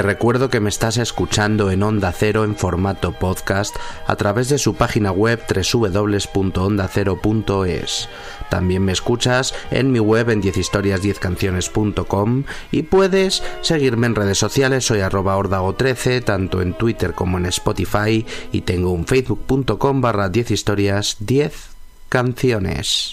Te recuerdo que me estás escuchando en Onda Cero en formato podcast a través de su página web www.ondacero.es. También me escuchas en mi web en 10historias10canciones.com y puedes seguirme en redes sociales, soy arroba ordago13, tanto en Twitter como en Spotify y tengo un facebook.com barra 10 historias 10 canciones.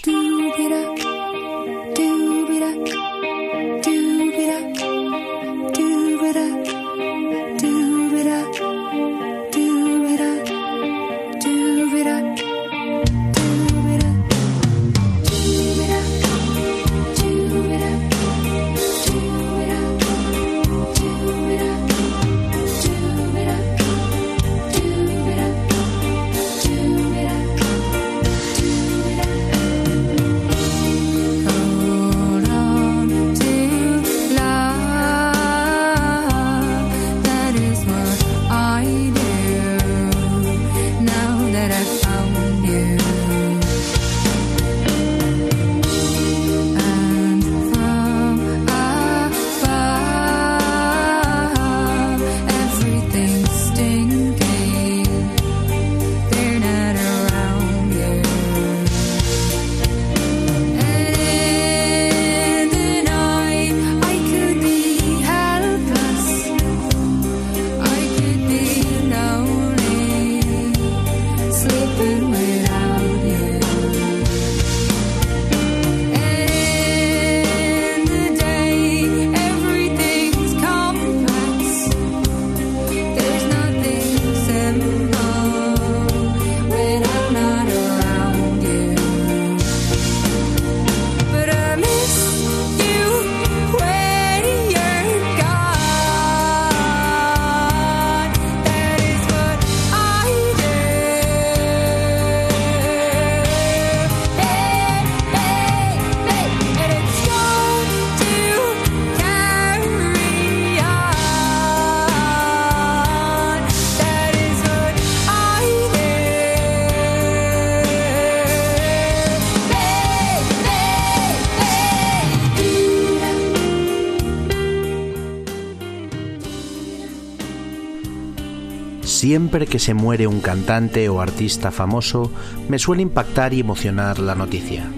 Siempre que se muere un cantante o artista famoso, me suele impactar y emocionar la noticia.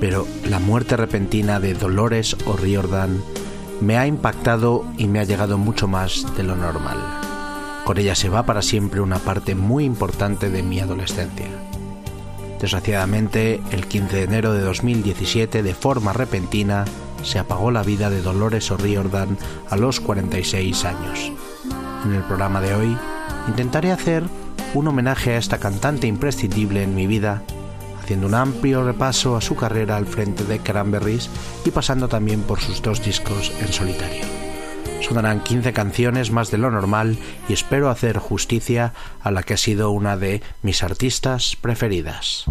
Pero la muerte repentina de Dolores O'Riordan me ha impactado y me ha llegado mucho más de lo normal. Con ella se va para siempre una parte muy importante de mi adolescencia. Desgraciadamente, el 15 de enero de 2017, de forma repentina, se apagó la vida de Dolores O'Riordan a los 46 años. En el programa de hoy intentaré hacer un homenaje a esta cantante imprescindible en mi vida, haciendo un amplio repaso a su carrera al frente de Cranberries y pasando también por sus dos discos en solitario. Sonarán 15 canciones más de lo normal y espero hacer justicia a la que ha sido una de mis artistas preferidas.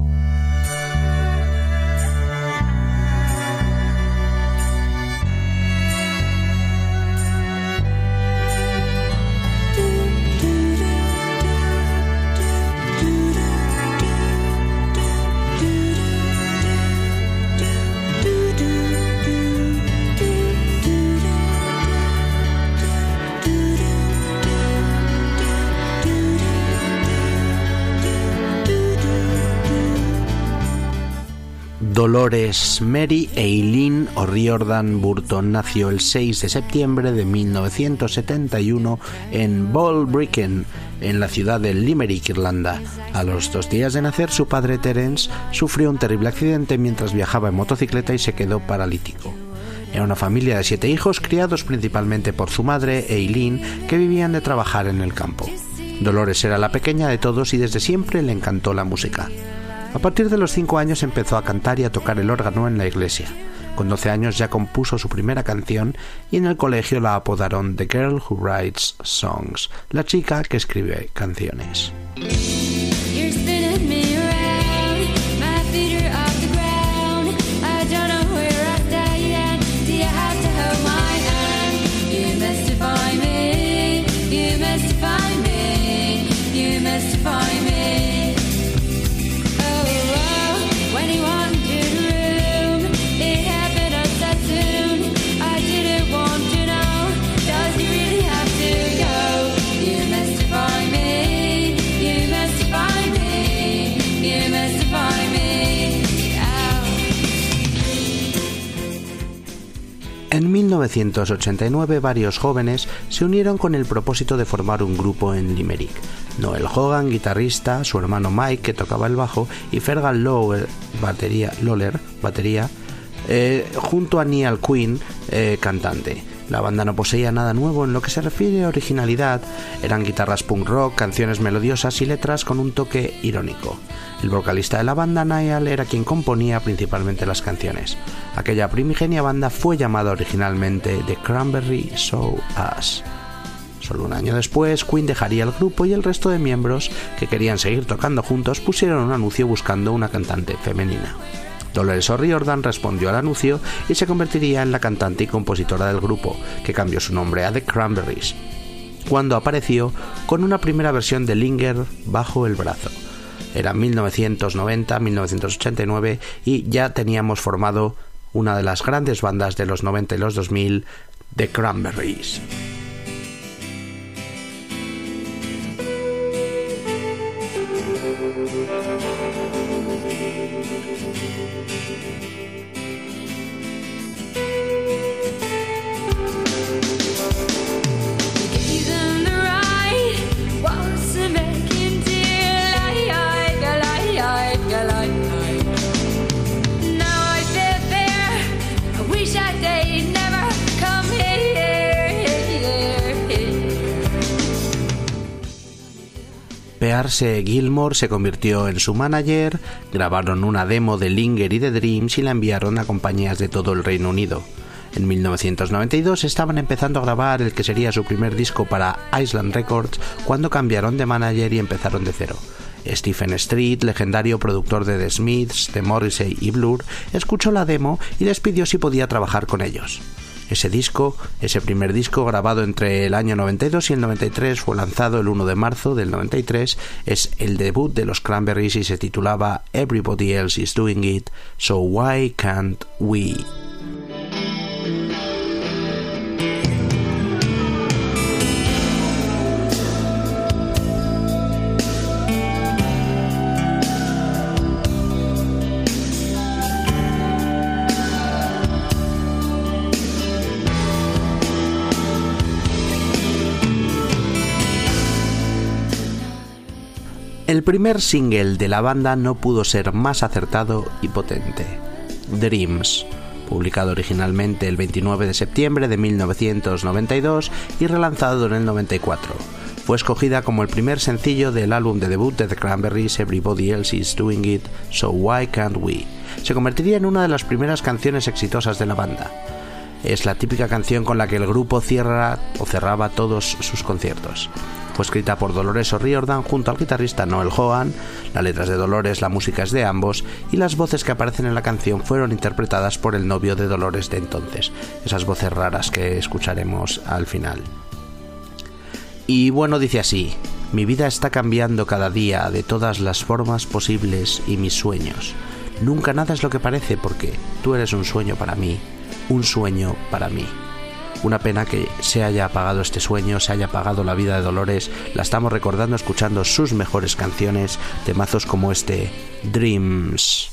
Dolores Mary Eileen O'Riordan Burton nació el 6 de septiembre de 1971 en Balbriggan, en la ciudad de Limerick, Irlanda. A los dos días de nacer, su padre Terence sufrió un terrible accidente mientras viajaba en motocicleta y se quedó paralítico. Era una familia de siete hijos criados principalmente por su madre, Eileen, que vivían de trabajar en el campo. Dolores era la pequeña de todos y desde siempre le encantó la música. A partir de los 5 años empezó a cantar y a tocar el órgano en la iglesia. Con 12 años ya compuso su primera canción y en el colegio la apodaron The Girl Who Writes Songs, la chica que escribe canciones. 1989 varios jóvenes se unieron con el propósito de formar un grupo en Limerick. Noel Hogan, guitarrista, su hermano Mike, que tocaba el bajo, y Fergal Lawler, batería, batería eh, junto a Neil Quinn, eh, cantante. La banda no poseía nada nuevo en lo que se refiere a originalidad, eran guitarras punk rock, canciones melodiosas y letras con un toque irónico. El vocalista de la banda, Niall, era quien componía principalmente las canciones. Aquella primigenia banda fue llamada originalmente The Cranberry Show Us. Solo un año después, Queen dejaría el grupo y el resto de miembros que querían seguir tocando juntos pusieron un anuncio buscando una cantante femenina. Dolores O'Riordan respondió al anuncio y se convertiría en la cantante y compositora del grupo, que cambió su nombre a The Cranberries, cuando apareció con una primera versión de Linger bajo el brazo. Era 1990-1989 y ya teníamos formado una de las grandes bandas de los 90 y los 2000, The Cranberries. Gilmore se convirtió en su manager, grabaron una demo de Linger y de Dreams y la enviaron a compañías de todo el Reino Unido. En 1992 estaban empezando a grabar el que sería su primer disco para Island Records cuando cambiaron de manager y empezaron de cero. Stephen Street, legendario productor de The Smiths, de Morrissey y Blur, escuchó la demo y les pidió si podía trabajar con ellos. Ese disco, ese primer disco grabado entre el año 92 y el 93, fue lanzado el 1 de marzo del 93, es el debut de los Cranberries y se titulaba Everybody Else is Doing It, So Why Can't We? El primer single de la banda no pudo ser más acertado y potente. Dreams, publicado originalmente el 29 de septiembre de 1992 y relanzado en el 94. Fue escogida como el primer sencillo del álbum de debut de The Cranberries Everybody Else Is Doing It, So Why Can't We. Se convertiría en una de las primeras canciones exitosas de la banda. Es la típica canción con la que el grupo cierra o cerraba todos sus conciertos. Fue escrita por Dolores O'Riordan junto al guitarrista Noel Hogan, las letras de Dolores, la música es de ambos y las voces que aparecen en la canción fueron interpretadas por el novio de Dolores de entonces, esas voces raras que escucharemos al final. Y bueno, dice así, mi vida está cambiando cada día de todas las formas posibles y mis sueños. Nunca nada es lo que parece porque tú eres un sueño para mí, un sueño para mí. Una pena que se haya apagado este sueño, se haya apagado la vida de Dolores. La estamos recordando escuchando sus mejores canciones, temazos como este Dreams.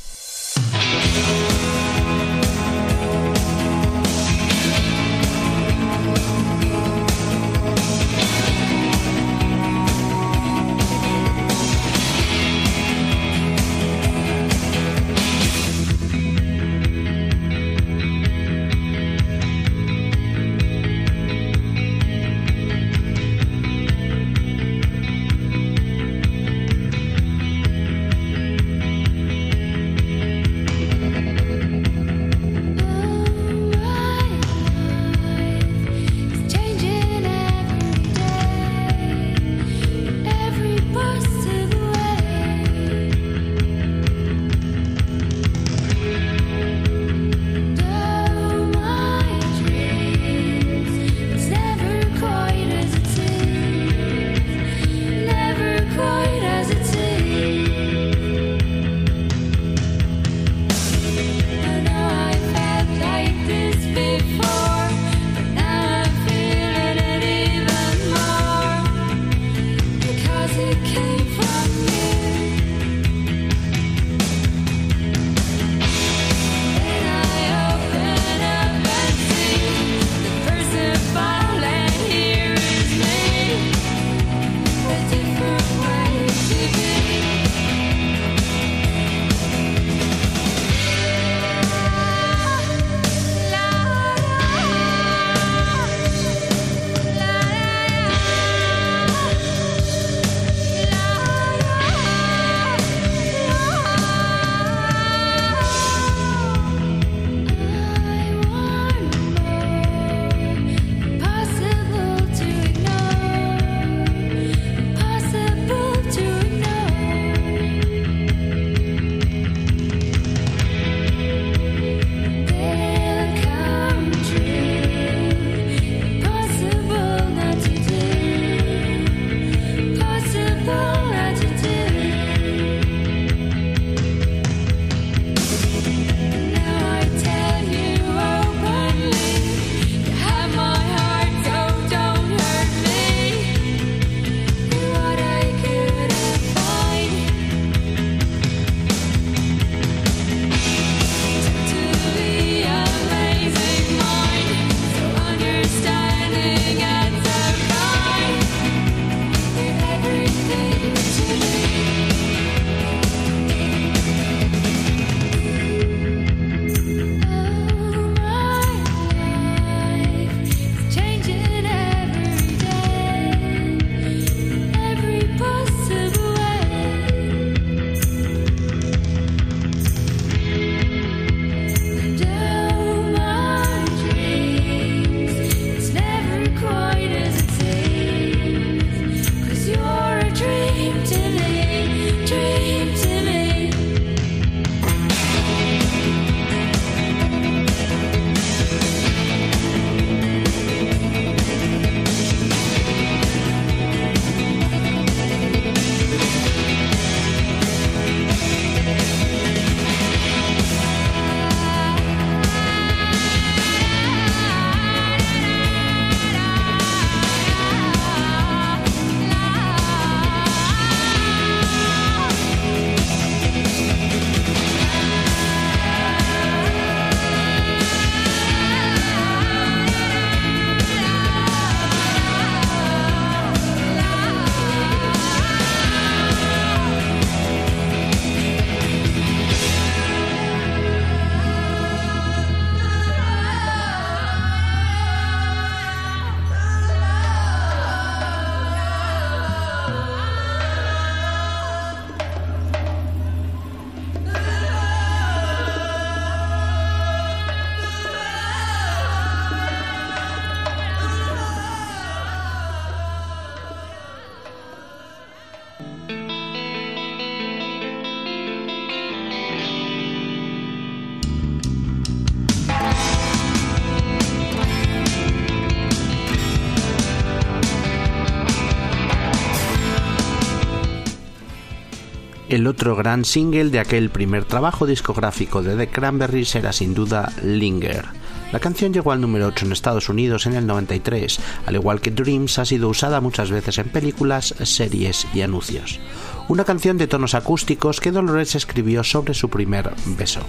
El otro gran single de aquel primer trabajo discográfico de The Cranberries era sin duda Linger. La canción llegó al número 8 en Estados Unidos en el 93, al igual que Dreams ha sido usada muchas veces en películas, series y anuncios. Una canción de tonos acústicos que Dolores escribió sobre su primer beso.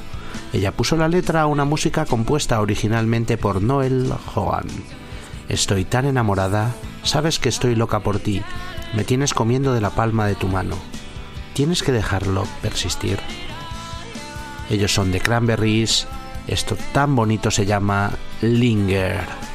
Ella puso la letra a una música compuesta originalmente por Noel Hogan. Estoy tan enamorada, sabes que estoy loca por ti, me tienes comiendo de la palma de tu mano tienes que dejarlo persistir. Ellos son de Cranberries, esto tan bonito se llama Linger.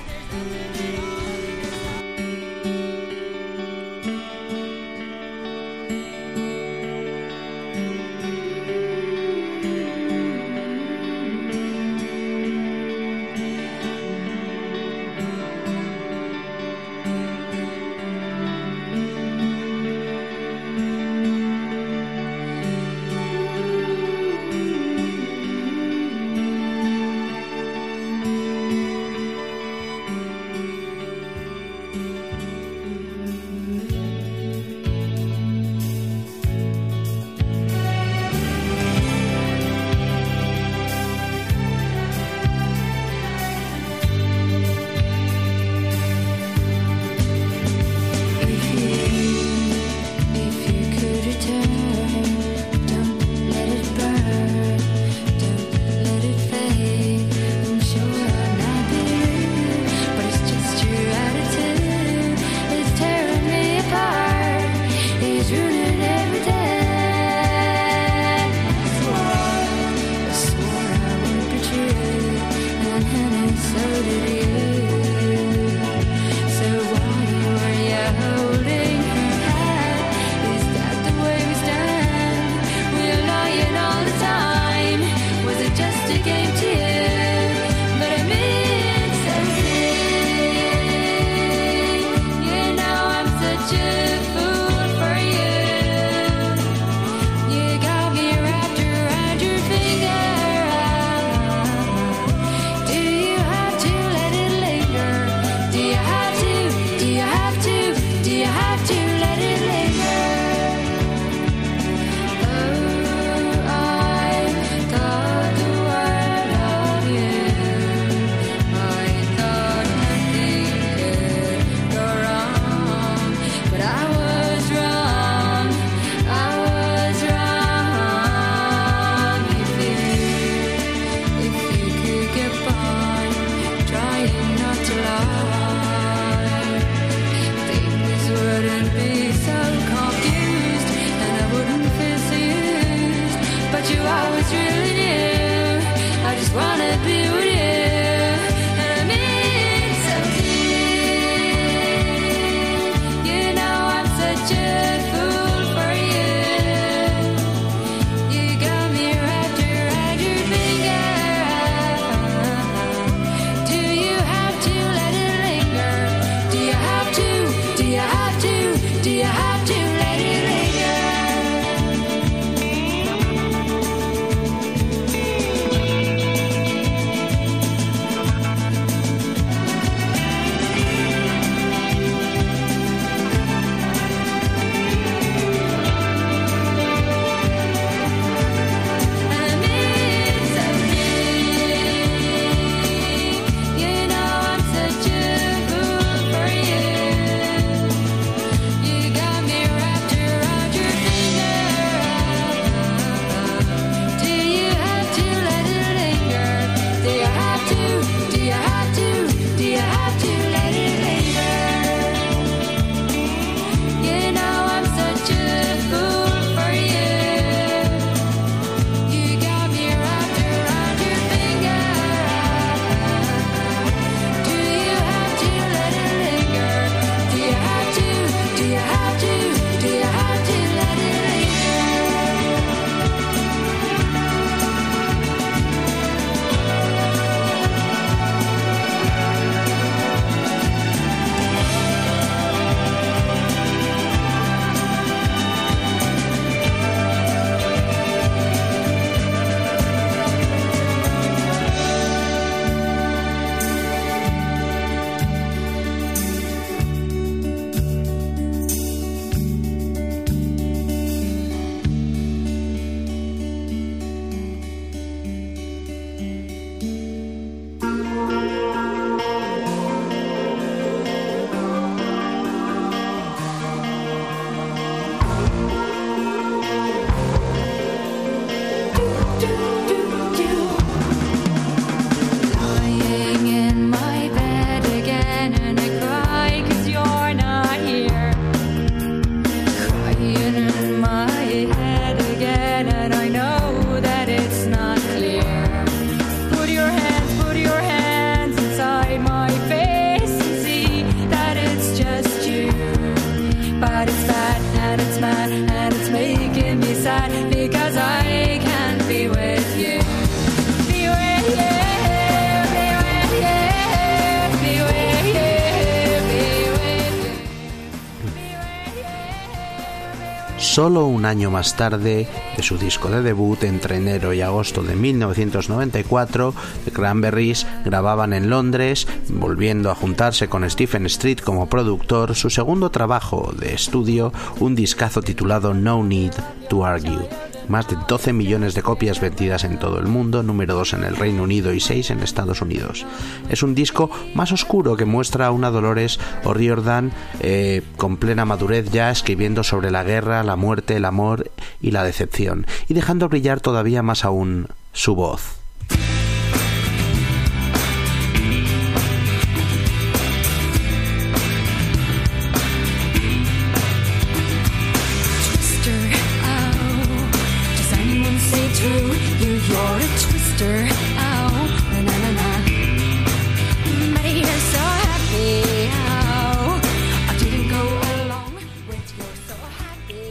Solo un año más tarde de su disco de debut, entre enero y agosto de 1994, The Cranberries grababan en Londres, volviendo a juntarse con Stephen Street como productor, su segundo trabajo de estudio, un discazo titulado No Need to Argue más de 12 millones de copias vendidas en todo el mundo, número 2 en el Reino Unido y 6 en Estados Unidos. Es un disco más oscuro que muestra a una Dolores O'Riordan eh, con plena madurez ya escribiendo sobre la guerra, la muerte, el amor y la decepción, y dejando brillar todavía más aún su voz.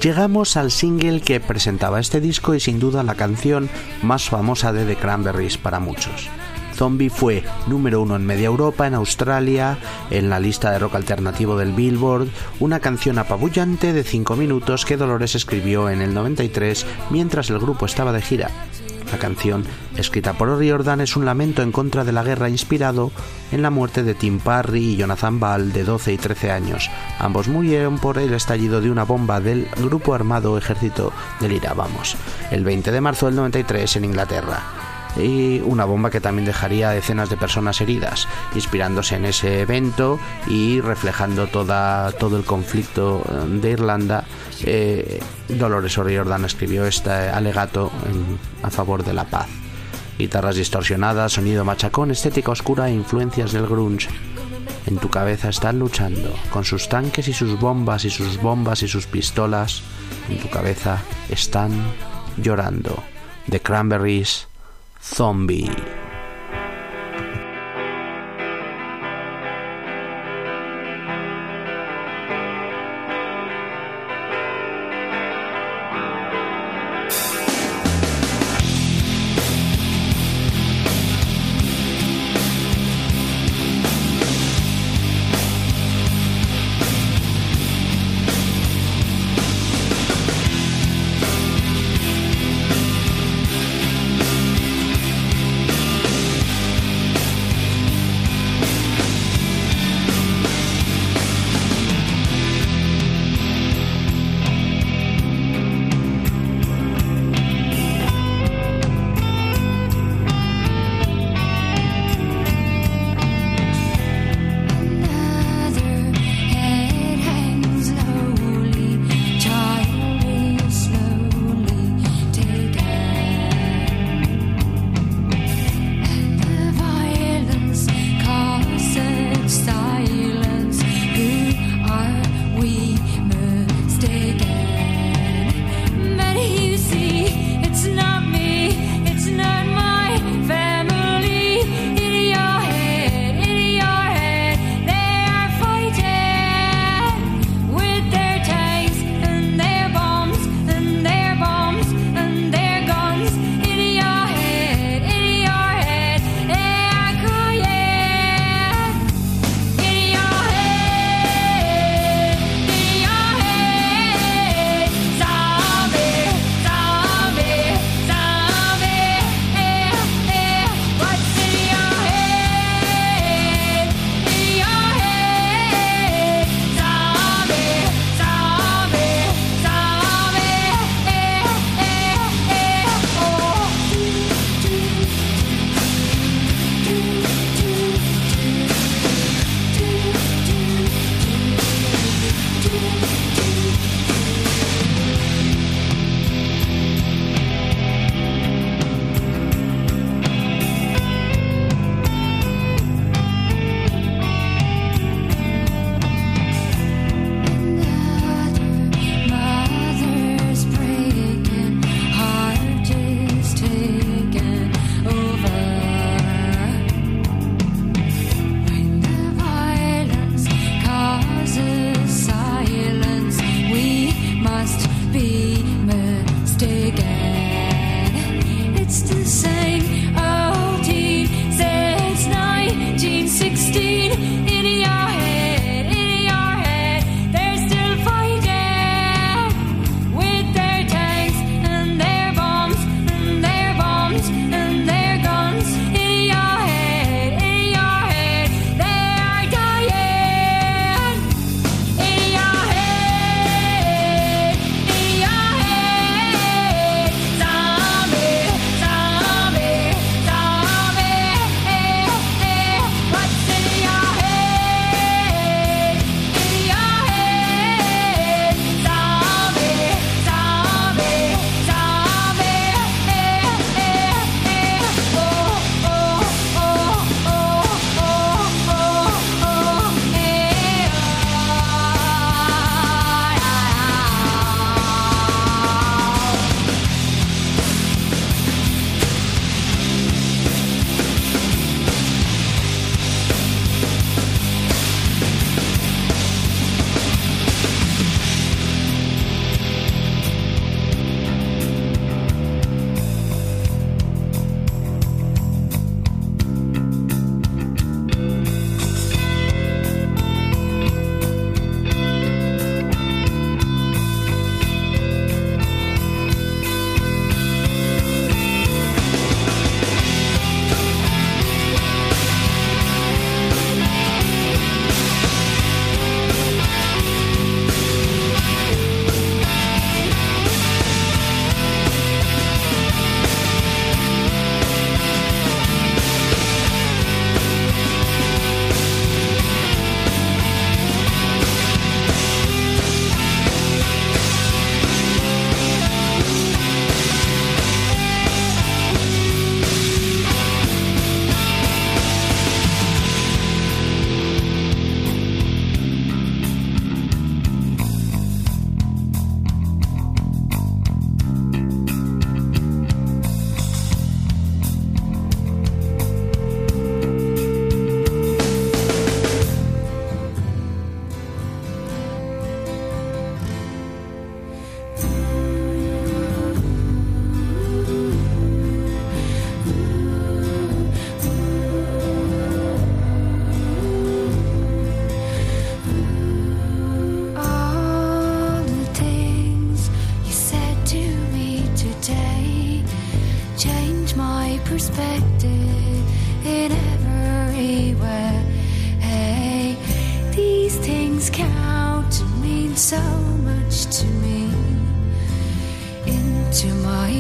Llegamos al single que presentaba este disco y sin duda la canción más famosa de The Cranberries para muchos. Zombie fue número uno en media Europa, en Australia, en la lista de rock alternativo del Billboard, una canción apabullante de 5 minutos que Dolores escribió en el 93 mientras el grupo estaba de gira. La canción, escrita por O'Riordan, es un lamento en contra de la guerra inspirado en la muerte de Tim Parry y Jonathan Ball de 12 y 13 años. Ambos murieron por el estallido de una bomba del grupo armado Ejército del IRA, vamos, el 20 de marzo del 93 en Inglaterra y una bomba que también dejaría decenas de personas heridas, inspirándose en ese evento y reflejando toda, todo el conflicto eh, de Irlanda. Eh, Dolores O'Riordan escribió este alegato a favor de la paz. Guitarras distorsionadas, sonido machacón, estética oscura e influencias del grunge. En tu cabeza están luchando, con sus tanques y sus bombas y sus bombas y sus pistolas. En tu cabeza están llorando. The Cranberries Zombie.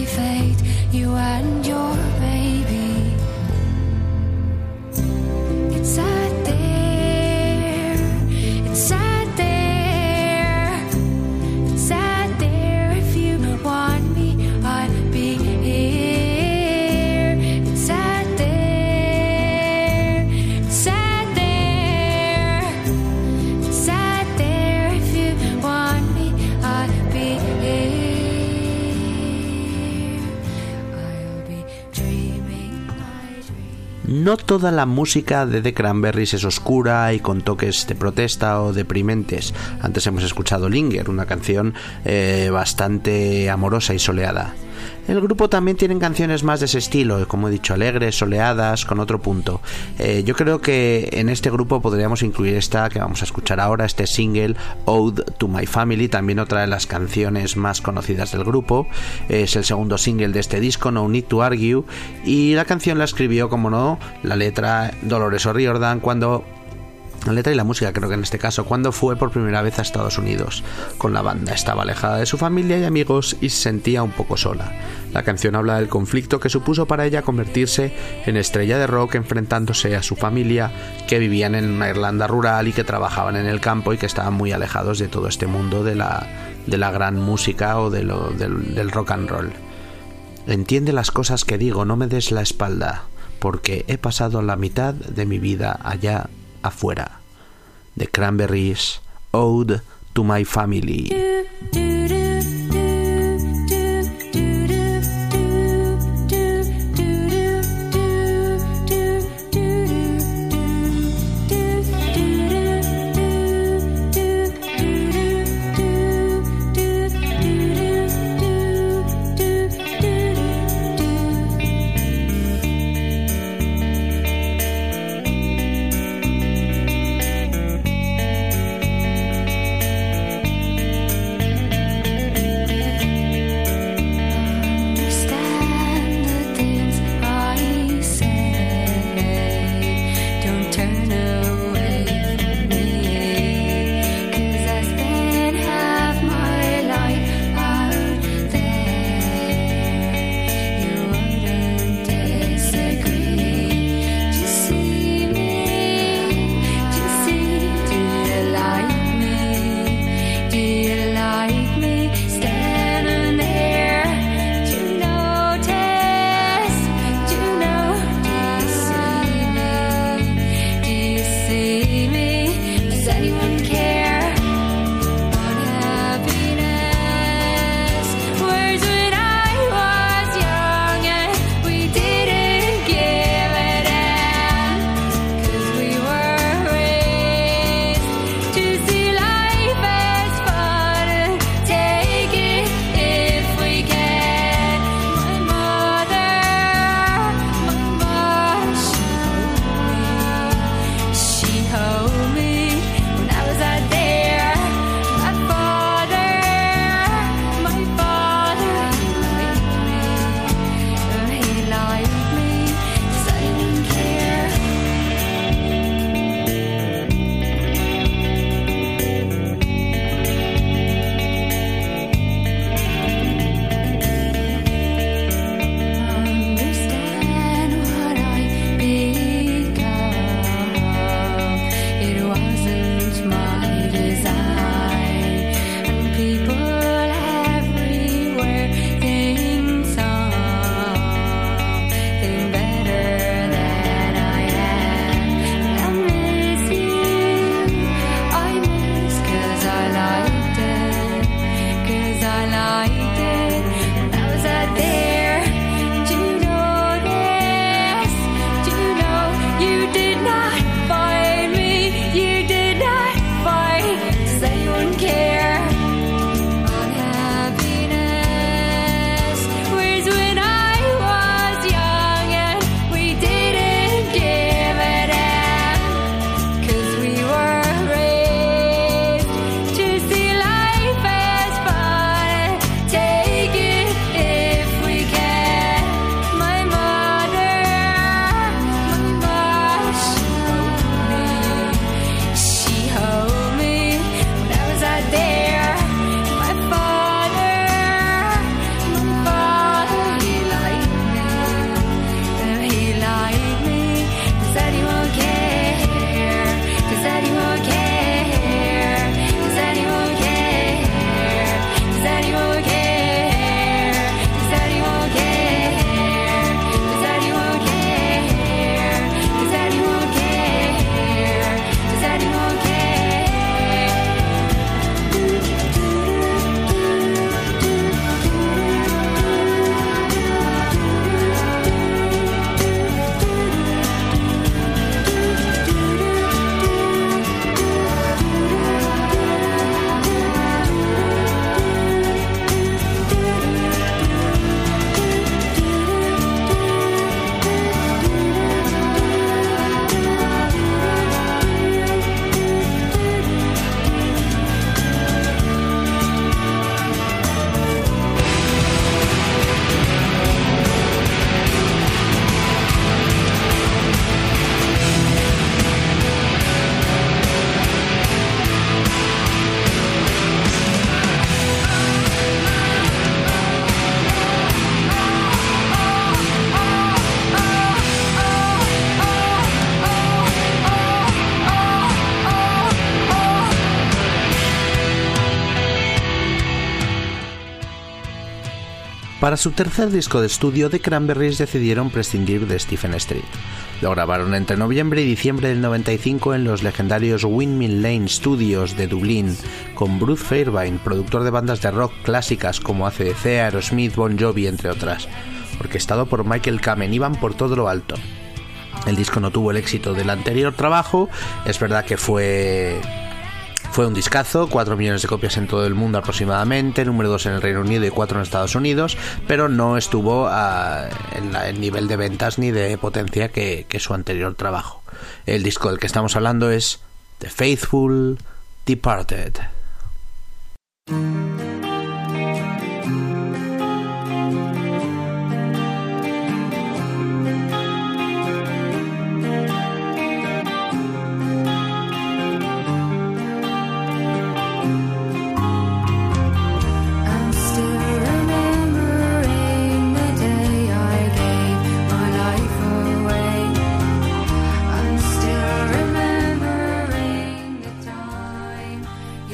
Fate, you and your No toda la música de The Cranberries es oscura y con toques de protesta o deprimentes. Antes hemos escuchado Linger, una canción eh, bastante amorosa y soleada. El grupo también tiene canciones más de ese estilo, como he dicho, alegres, soleadas, con otro punto. Eh, yo creo que en este grupo podríamos incluir esta que vamos a escuchar ahora, este single Ode to My Family, también otra de las canciones más conocidas del grupo. Es el segundo single de este disco, No Need to Argue, y la canción la escribió, como no, la letra Dolores O'Riordan cuando la letra y la música, creo que en este caso, cuando fue por primera vez a Estados Unidos con la banda. Estaba alejada de su familia y amigos y se sentía un poco sola. La canción habla del conflicto que supuso para ella convertirse en estrella de rock enfrentándose a su familia que vivían en una Irlanda rural y que trabajaban en el campo y que estaban muy alejados de todo este mundo de la, de la gran música o de lo, del, del rock and roll. Entiende las cosas que digo, no me des la espalda, porque he pasado la mitad de mi vida allá afuera. The Cranberries, Ode to My Family. Para su tercer disco de estudio, The Cranberries decidieron prescindir de Stephen Street. Lo grabaron entre noviembre y diciembre del 95 en los legendarios Windmill Lane Studios de Dublín, con Bruce Fairbairn, productor de bandas de rock clásicas como ACDC, Aerosmith, Bon Jovi, entre otras. Orquestado por Michael Kamen, iban por todo lo alto. El disco no tuvo el éxito del anterior trabajo, es verdad que fue fue un discazo, 4 millones de copias en todo el mundo aproximadamente, número 2 en el Reino Unido y 4 en Estados Unidos, pero no estuvo a, en el nivel de ventas ni de potencia que su anterior trabajo. El disco del que estamos hablando es The Faithful Departed.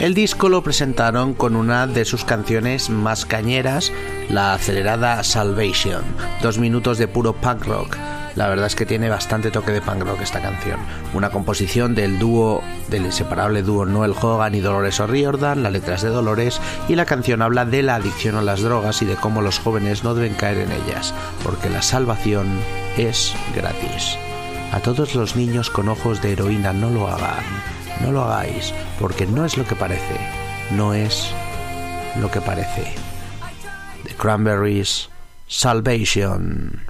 El disco lo presentaron con una de sus canciones más cañeras, la acelerada Salvation, dos minutos de puro punk rock. La verdad es que tiene bastante toque de punk rock esta canción. Una composición del dúo, del inseparable dúo Noel Hogan y Dolores O'Riordan, la letra es de Dolores y la canción habla de la adicción a las drogas y de cómo los jóvenes no deben caer en ellas, porque la salvación es gratis. A todos los niños con ojos de heroína no lo hagan, no lo hagáis, porque no es lo que parece, no es lo que parece. The Cranberries, Salvation.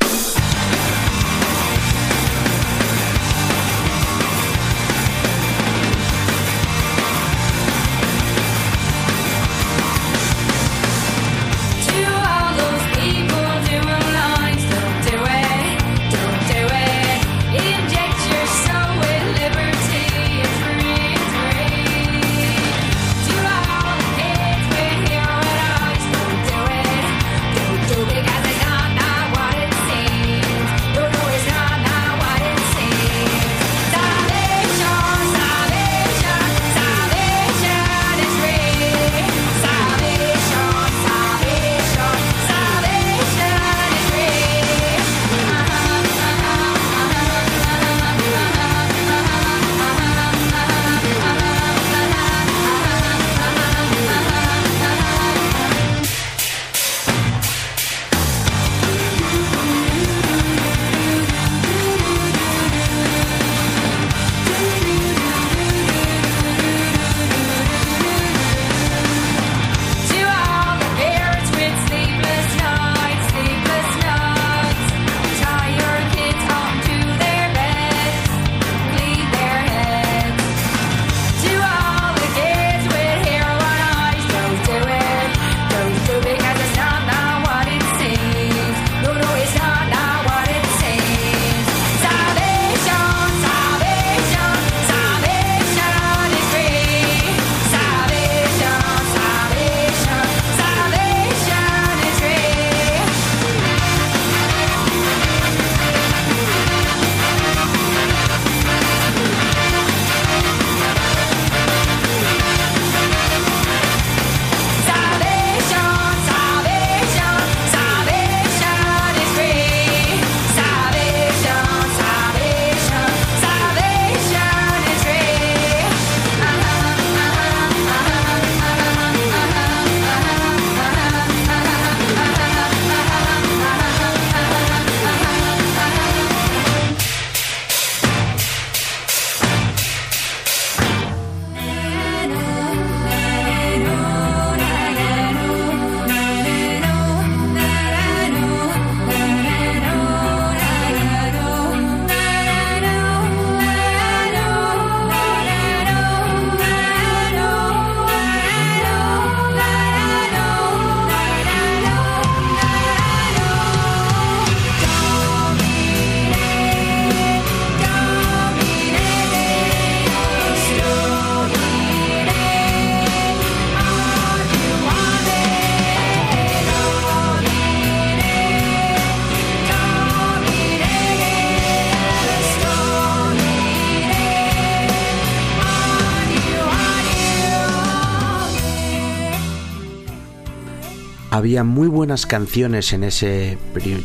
Muy buenas canciones en ese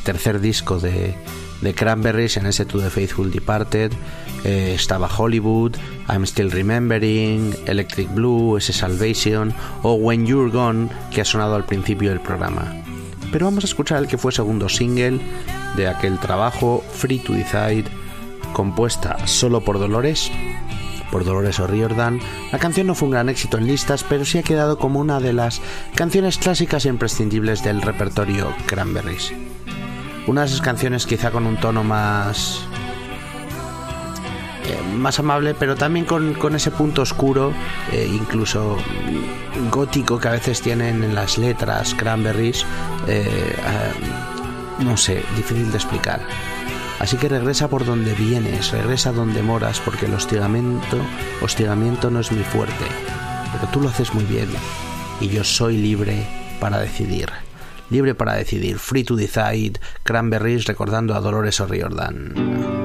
tercer disco de, de Cranberries, en ese To the Faithful Departed. Eh, estaba Hollywood, I'm Still Remembering, Electric Blue, ese Salvation o When You're Gone, que ha sonado al principio del programa. Pero vamos a escuchar el que fue segundo single de aquel trabajo, Free to Decide, compuesta solo por Dolores, por Dolores O'Riordan. La canción no fue un gran éxito en listas, pero sí ha quedado como una de las canciones clásicas e imprescindibles del repertorio Cranberries. Una de esas canciones quizá con un tono más eh, más amable, pero también con, con ese punto oscuro, eh, incluso gótico que a veces tienen en las letras, cranberries, eh, ah, no sé, difícil de explicar. Así que regresa por donde vienes, regresa donde moras, porque el hostigamiento, hostigamiento no es mi fuerte, pero tú lo haces muy bien, y yo soy libre para decidir. Libre para decidir, free to decide, cranberries recordando a Dolores O'Riordan.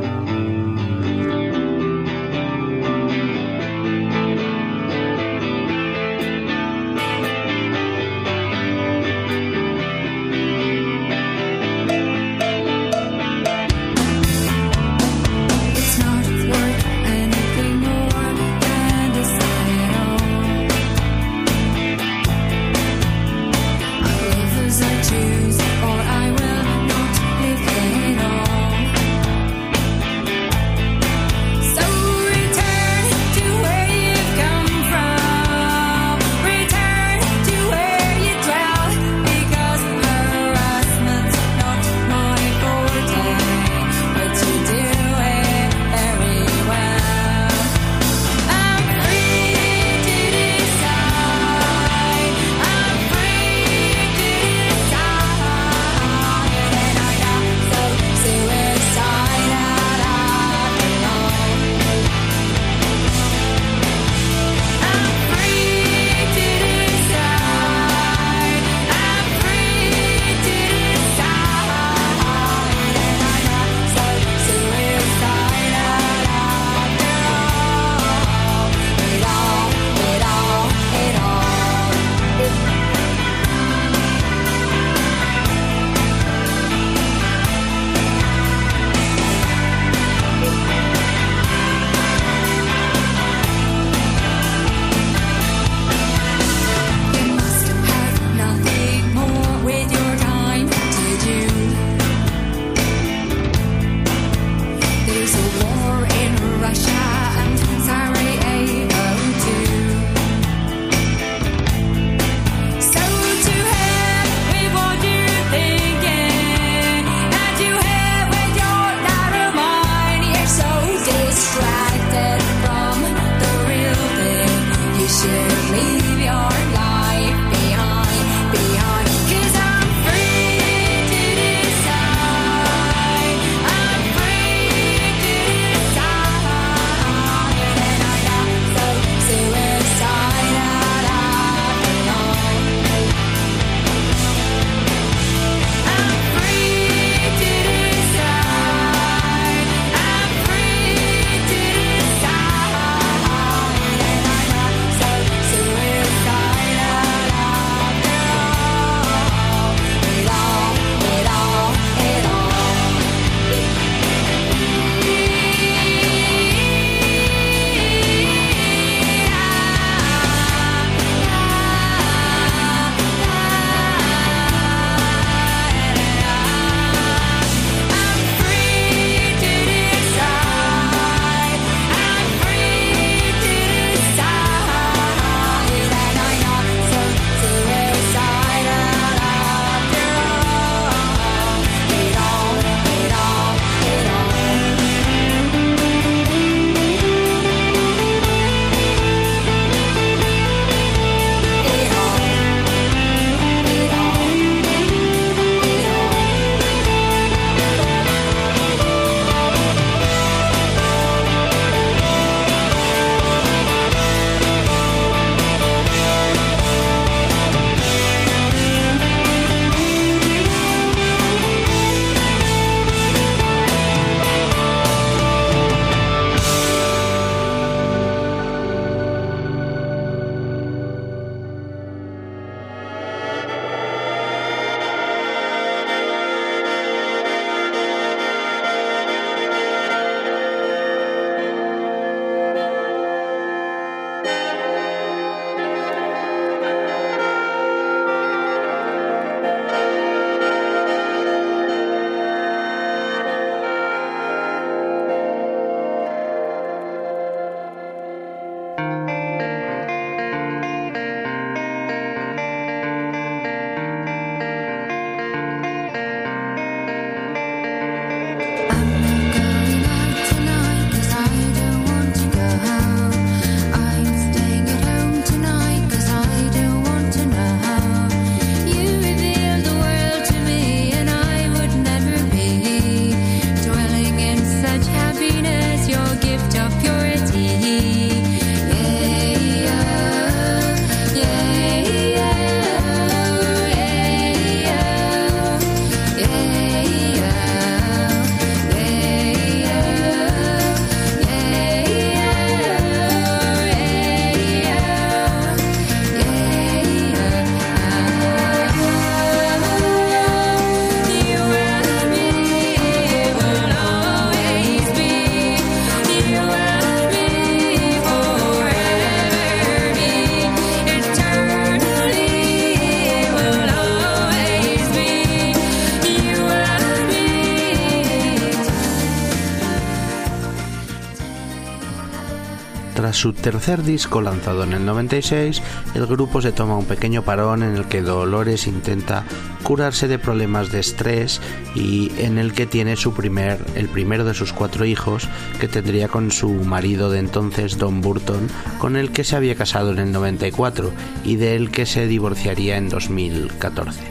Su tercer disco lanzado en el 96, el grupo se toma un pequeño parón en el que Dolores intenta curarse de problemas de estrés y en el que tiene su primer, el primero de sus cuatro hijos que tendría con su marido de entonces, Don Burton, con el que se había casado en el 94 y del que se divorciaría en 2014.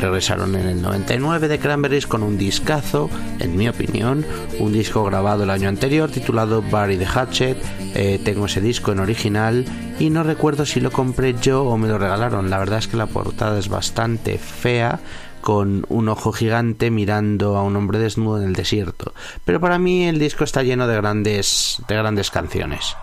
Regresaron en el 99 de Cranberries con un discazo, en mi opinión, un disco grabado el año anterior titulado Barry the Hatchet. Eh, tengo ese disco en original y no recuerdo si lo compré yo o me lo regalaron. La verdad es que la portada es bastante fea con un ojo gigante mirando a un hombre desnudo en el desierto. Pero para mí el disco está lleno de grandes, de grandes canciones.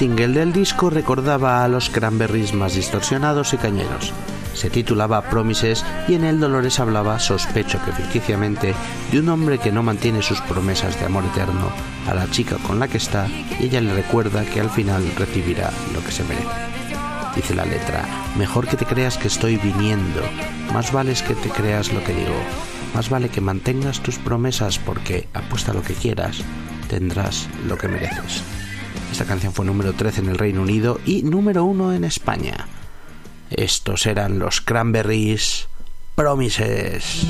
Single del disco recordaba a los Cranberries más distorsionados y cañeros. Se titulaba Promises y en él Dolores hablaba, sospecho que ficticiamente, de un hombre que no mantiene sus promesas de amor eterno a la chica con la que está y ella le recuerda que al final recibirá lo que se merece. Dice la letra, mejor que te creas que estoy viniendo, más vale que te creas lo que digo, más vale que mantengas tus promesas porque, apuesta lo que quieras, tendrás lo que mereces. Esta canción fue número 13 en el Reino Unido y número 1 en España. Estos eran los Cranberries Promises.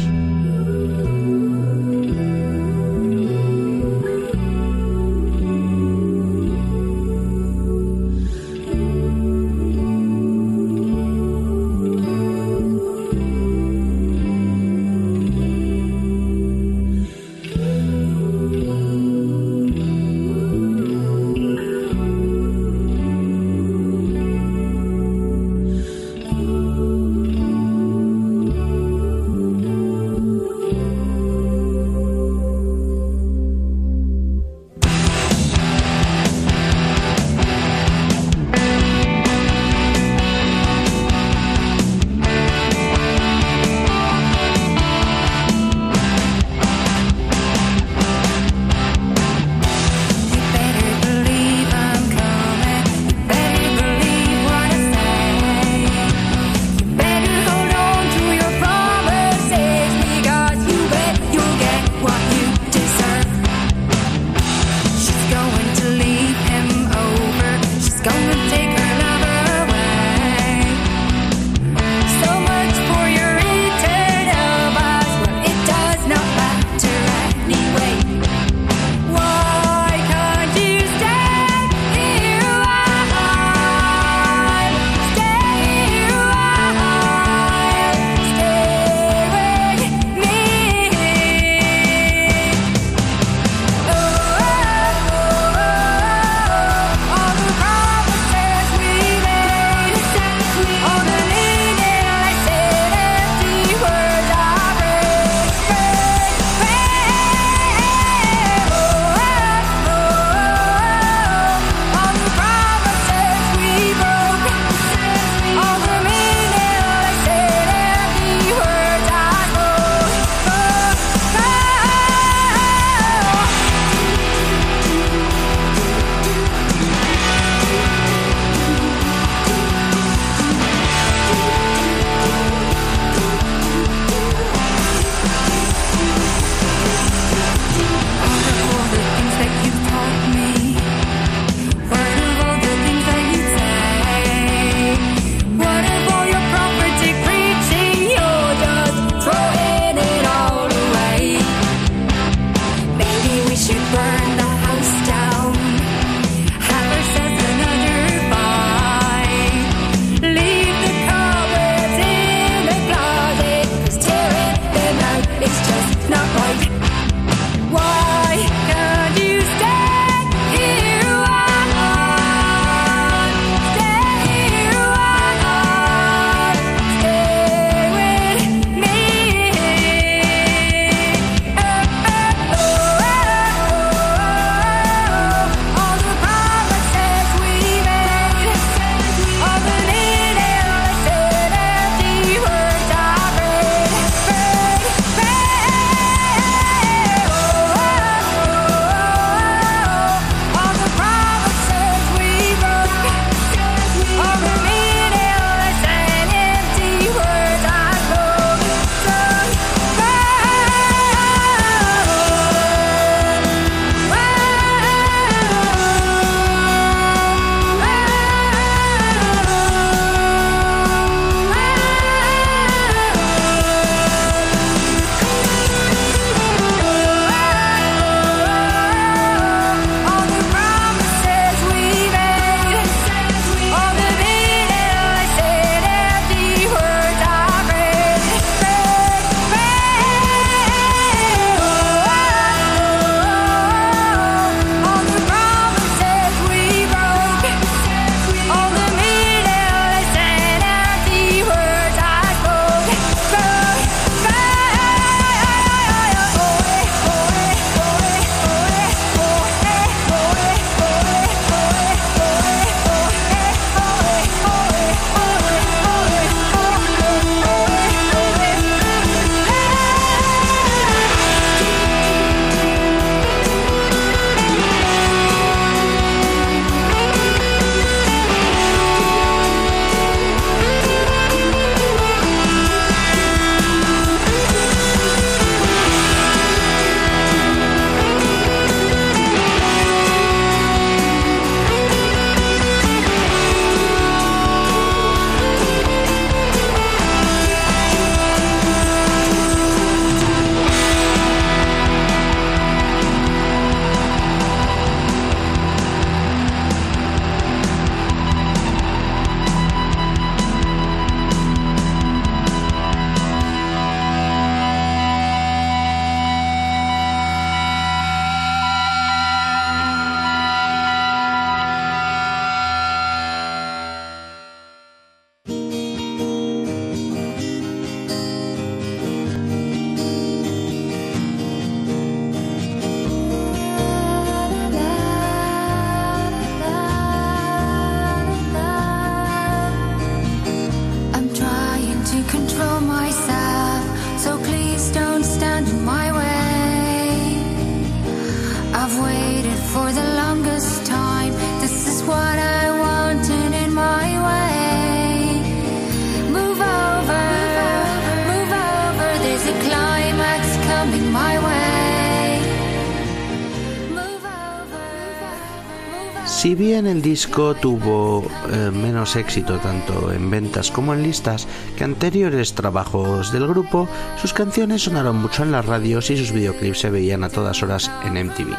Disco tuvo eh, menos éxito tanto en ventas como en listas que anteriores trabajos del grupo, sus canciones sonaron mucho en las radios y sus videoclips se veían a todas horas en MTV.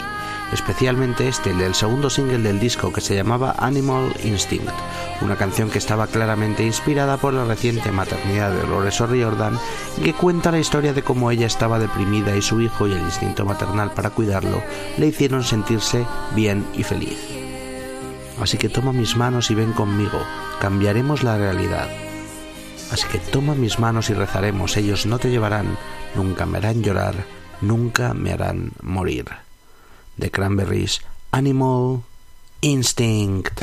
Especialmente este, el del segundo single del disco que se llamaba Animal Instinct, una canción que estaba claramente inspirada por la reciente maternidad de Dolores O'Riordan y que cuenta la historia de cómo ella estaba deprimida y su hijo y el instinto maternal para cuidarlo le hicieron sentirse bien y feliz. Así que toma mis manos y ven conmigo, cambiaremos la realidad. Así que toma mis manos y rezaremos, ellos no te llevarán, nunca me harán llorar, nunca me harán morir. The Cranberries, Animal Instinct.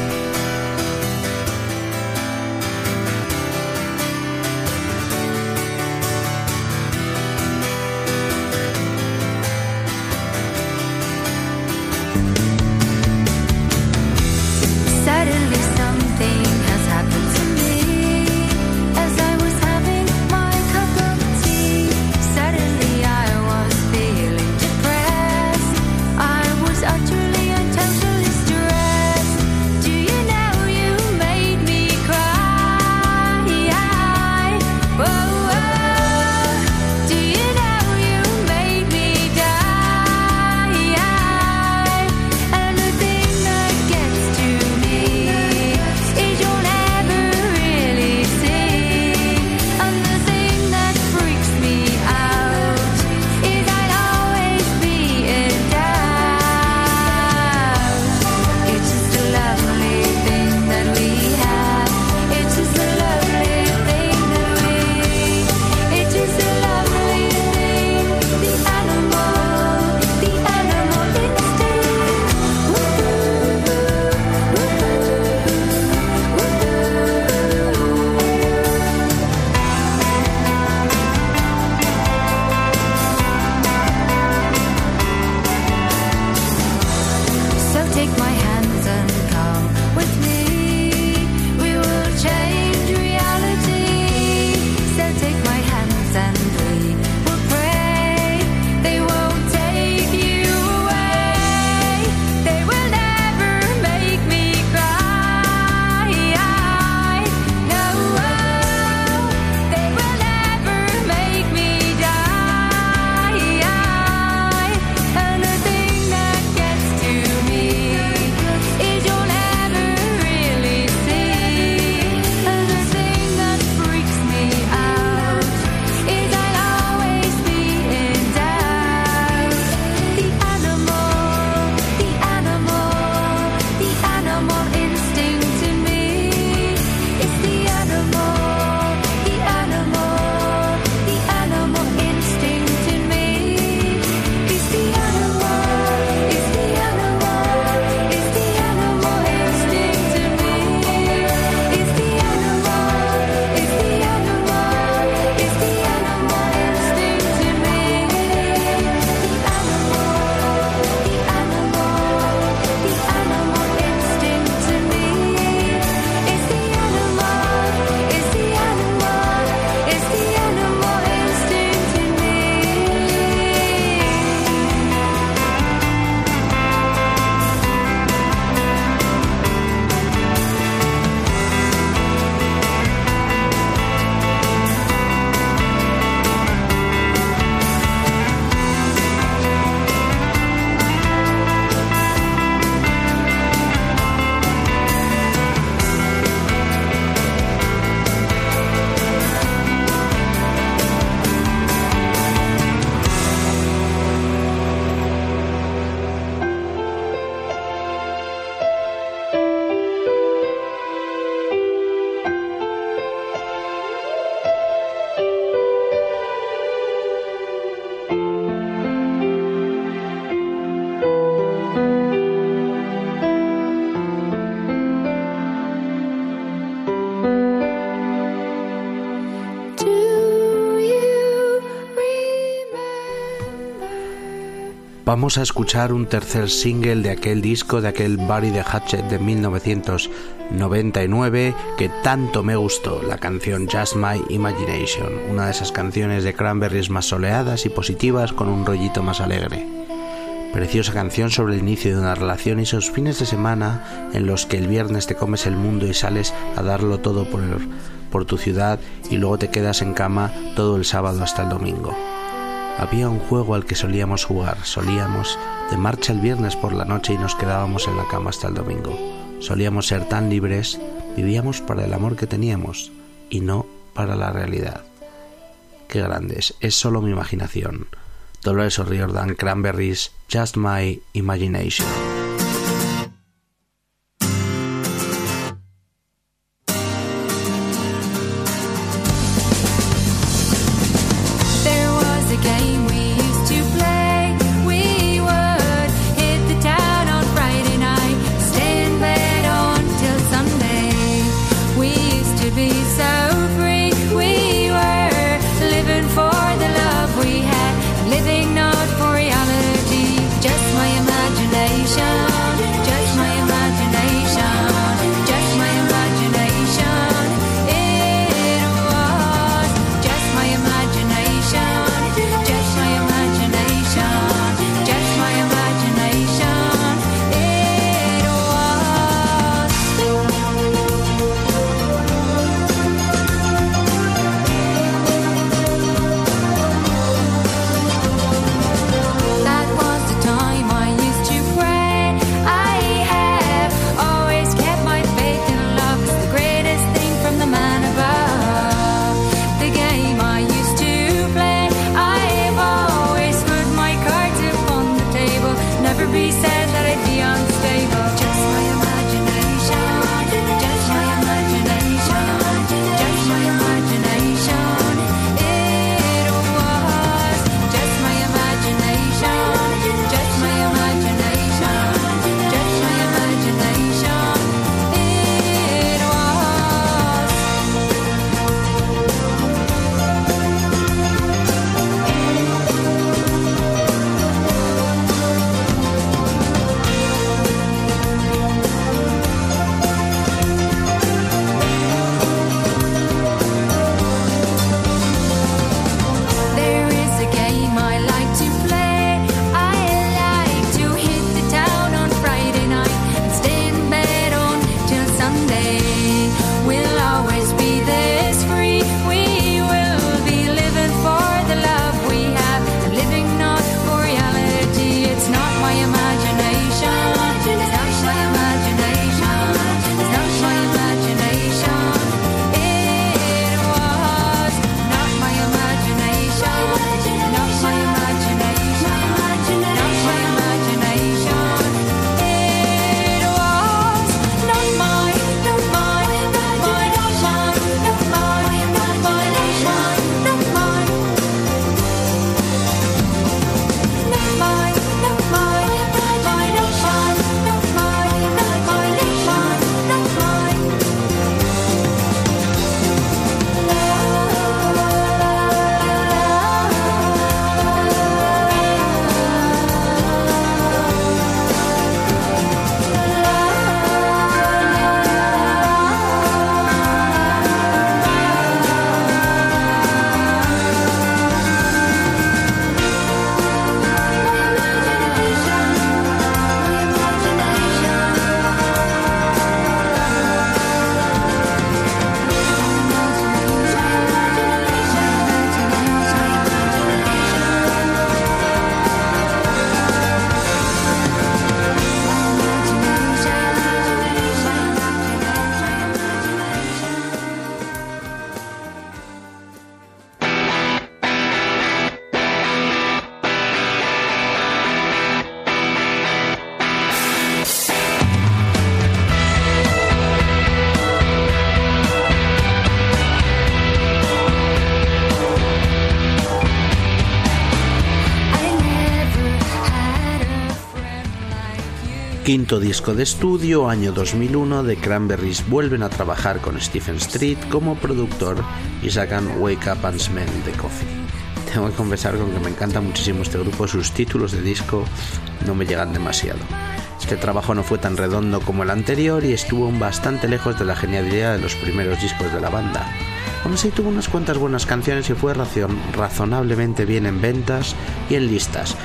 Vamos a escuchar un tercer single de aquel disco, de aquel Barry the Hatchet de 1999 que tanto me gustó, la canción Just My Imagination, una de esas canciones de Cranberries más soleadas y positivas con un rollito más alegre. Preciosa canción sobre el inicio de una relación y esos fines de semana en los que el viernes te comes el mundo y sales a darlo todo por, por tu ciudad y luego te quedas en cama todo el sábado hasta el domingo. Había un juego al que solíamos jugar, solíamos de marcha el viernes por la noche y nos quedábamos en la cama hasta el domingo. Solíamos ser tan libres, vivíamos para el amor que teníamos y no para la realidad. Qué grandes, es solo mi imaginación. Dolores O'Riordan, Cranberries, Just My Imagination. Quinto disco de estudio, año 2001, de Cranberries vuelven a trabajar con Stephen Street como productor y sacan Wake Up and Smell the Coffee. tengo que confesar con que me encanta muchísimo este grupo, sus títulos de disco no me llegan demasiado. Este trabajo no fue tan redondo como el anterior y estuvo bastante lejos de la genialidad de los primeros discos de la banda. Aún así tuvo unas cuantas buenas canciones y fue razonablemente bien en ventas y en listas,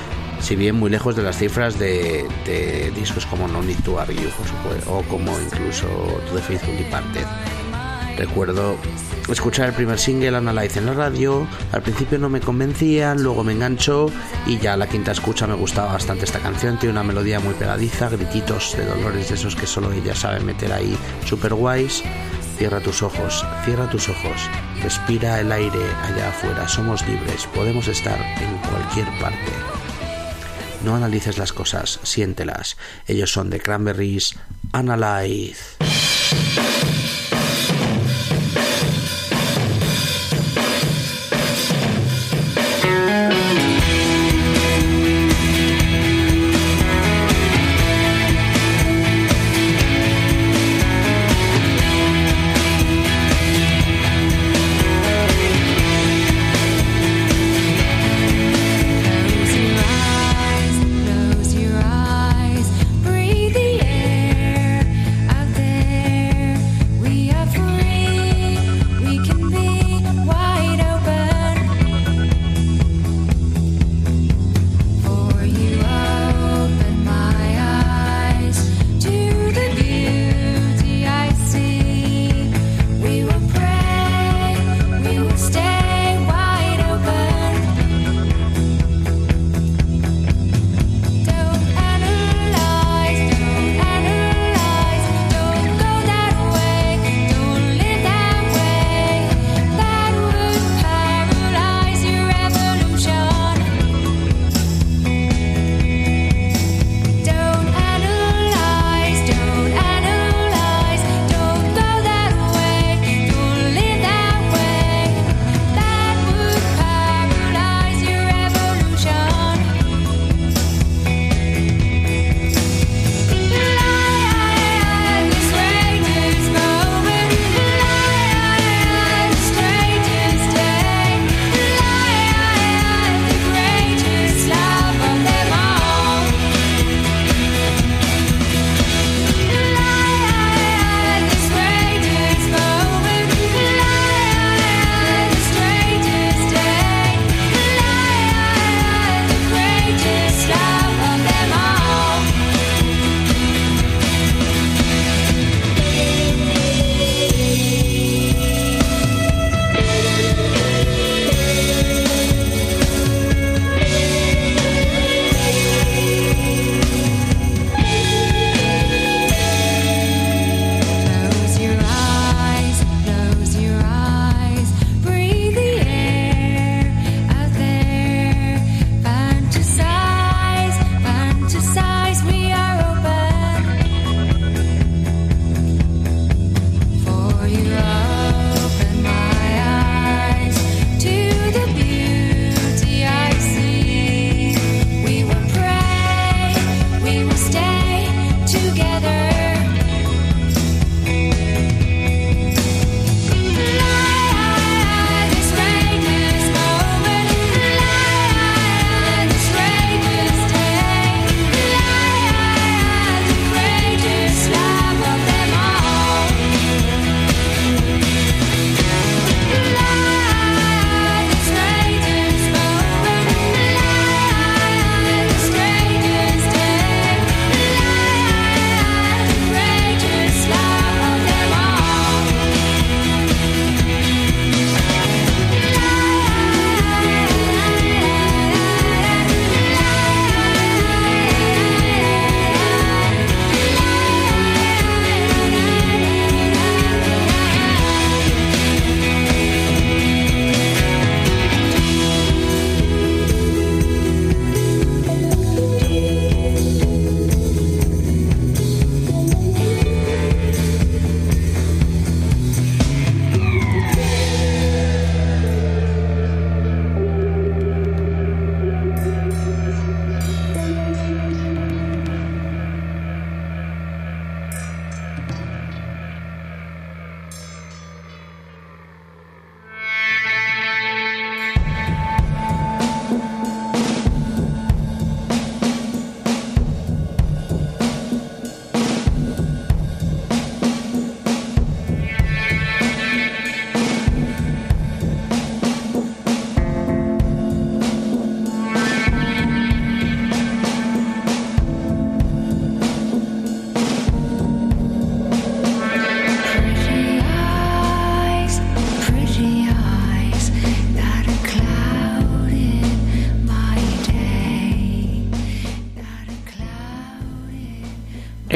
si bien muy lejos de las cifras de, discos como No Need to Argue o como incluso To the Faithful Departed. Recuerdo escuchar el primer single Analyze en la radio, al principio no me convencían, luego me enganchó y ya la quinta escucha me gustaba bastante esta canción, tiene una melodía muy pegadiza, grititos de dolores de esos que solo ella sabe meter ahí, super guays. Cierra tus ojos, cierra tus ojos, respira el aire allá afuera, somos libres, podemos estar en cualquier parte. No analices las cosas, siéntelas. Ellos son de Cranberries, Analyze.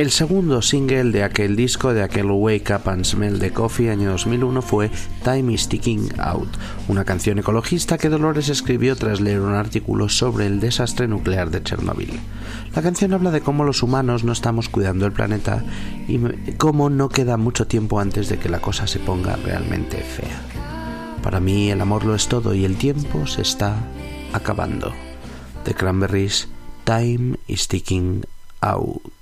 El segundo single de aquel disco, de aquel Wake Up and Smell the Coffee año 2001 fue Time is Ticking Out, una canción ecologista que Dolores escribió tras leer un artículo sobre el desastre nuclear de Chernobyl. La canción habla de cómo los humanos no estamos cuidando el planeta y cómo no queda mucho tiempo antes de que la cosa se ponga realmente fea. Para mí el amor lo es todo y el tiempo se está acabando. The Cranberries, Time is Ticking Out.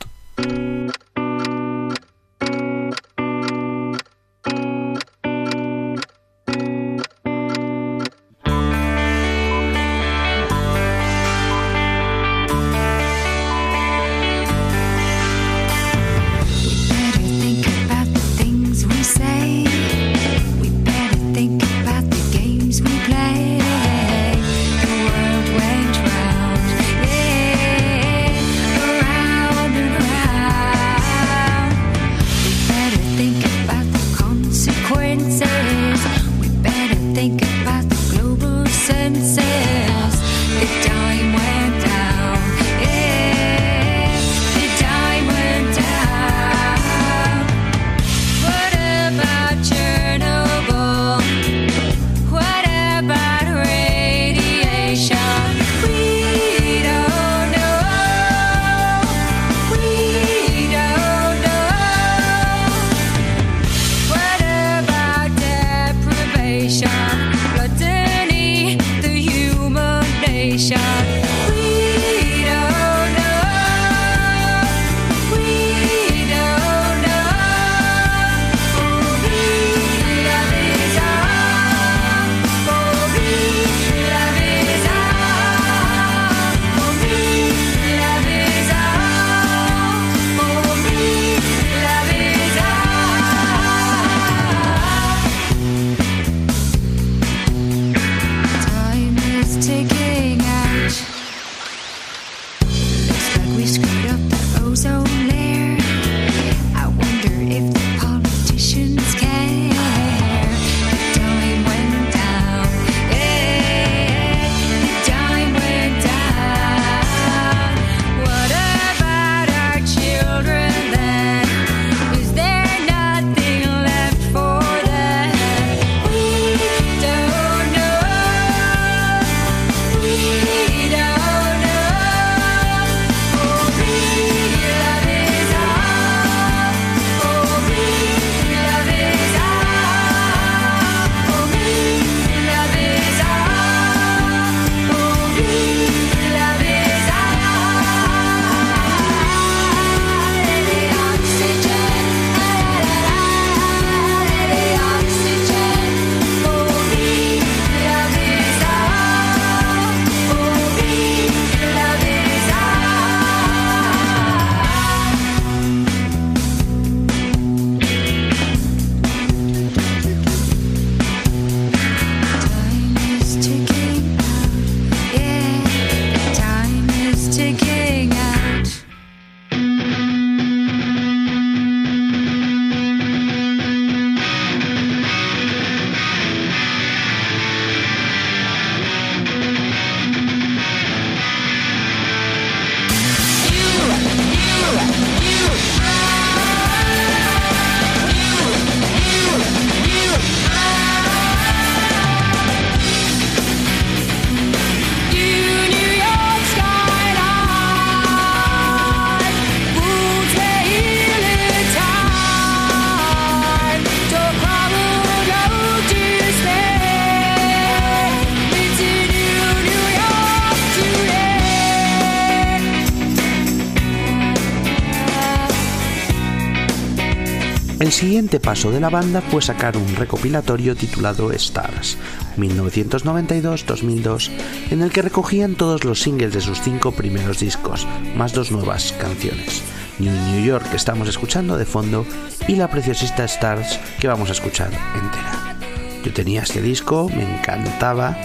Siguiente paso de la banda fue sacar un recopilatorio titulado Stars 1992-2002, en el que recogían todos los singles de sus cinco primeros discos, más dos nuevas canciones. New York que estamos escuchando de fondo y la preciosista Stars que vamos a escuchar entera. Yo tenía este disco, me encantaba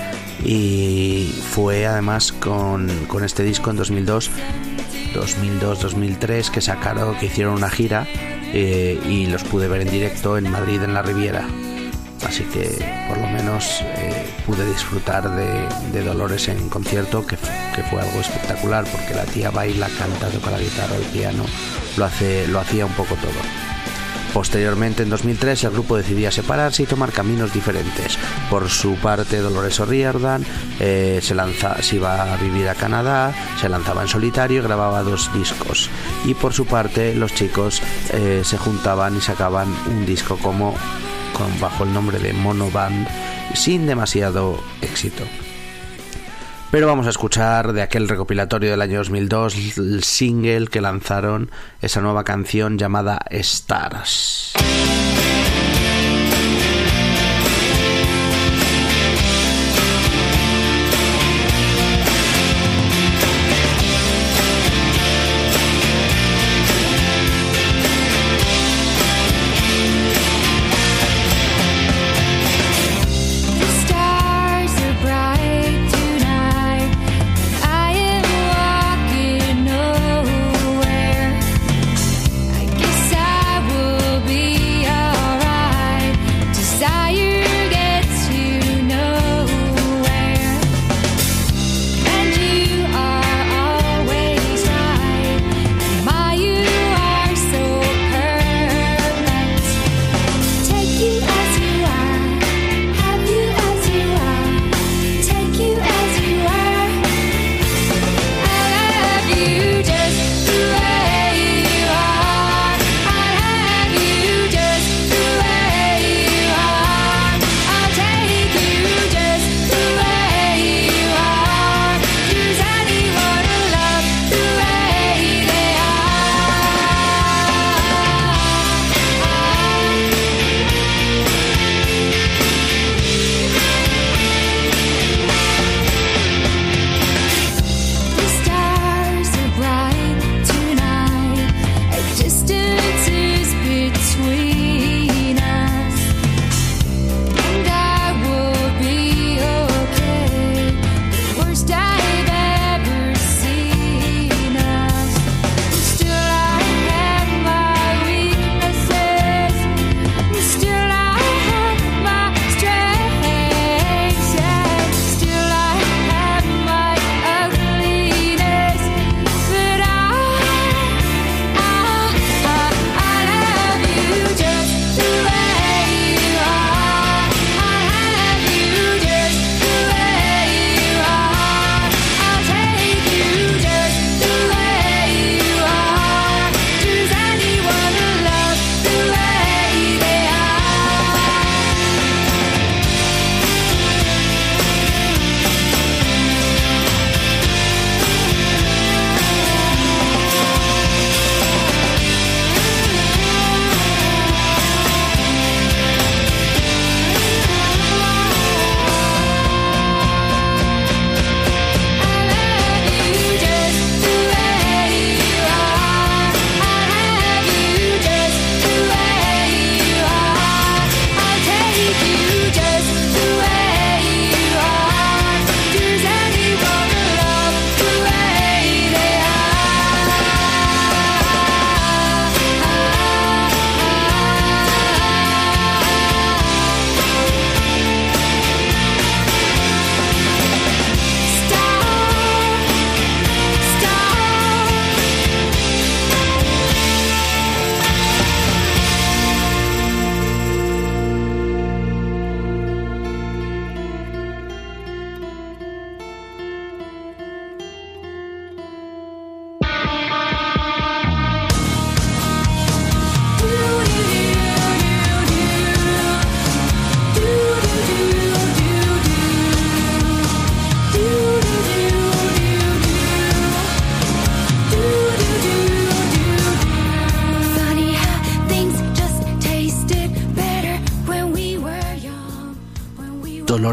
y fue además con, con este disco en 2002 2002-2003 que sacaron, que hicieron una gira eh, y los pude ver en directo en Madrid, en la Riviera. Así que por lo menos eh, pude disfrutar de, Dolores en concierto, que, que fue algo espectacular, porque la tía baila, canta, toca la guitarra, el piano, lo, hace, lo hacía un poco todo. Posteriormente, en 2003, el grupo decidía separarse y tomar caminos diferentes. Por su parte, Dolores O'Riordan eh, se, se iba a vivir a Canadá, se lanzaba en solitario y grababa dos discos. Y por su parte, los chicos eh, se juntaban y sacaban un disco como bajo el nombre de Mono Band, sin demasiado éxito. Pero vamos a escuchar de aquel recopilatorio del año 2002 el single que lanzaron, esa nueva canción llamada Stars.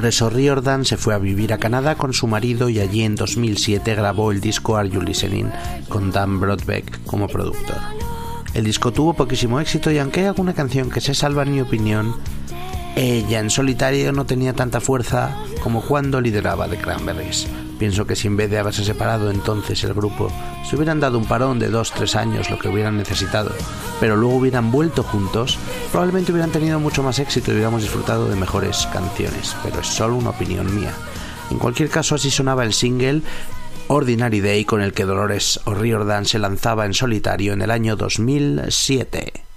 Dolores O'Riordan se fue a vivir a Canadá con su marido y allí en 2007 grabó el disco Are You Listening con Dan Broadbeck como productor. El disco tuvo poquísimo éxito y aunque hay alguna canción que se salva en mi opinión, ella en solitario no tenía tanta fuerza como cuando lideraba The Cranberries. Pienso que si en vez de haberse separado entonces el grupo se hubieran dado un parón de dos, tres años, lo que hubieran necesitado, pero luego hubieran vuelto juntos, probablemente hubieran tenido mucho más éxito y hubiéramos disfrutado de mejores canciones, pero es solo una opinión mía. En cualquier caso, así sonaba el single Ordinary Day con el que Dolores O'Riordan se lanzaba en solitario en el año 2007.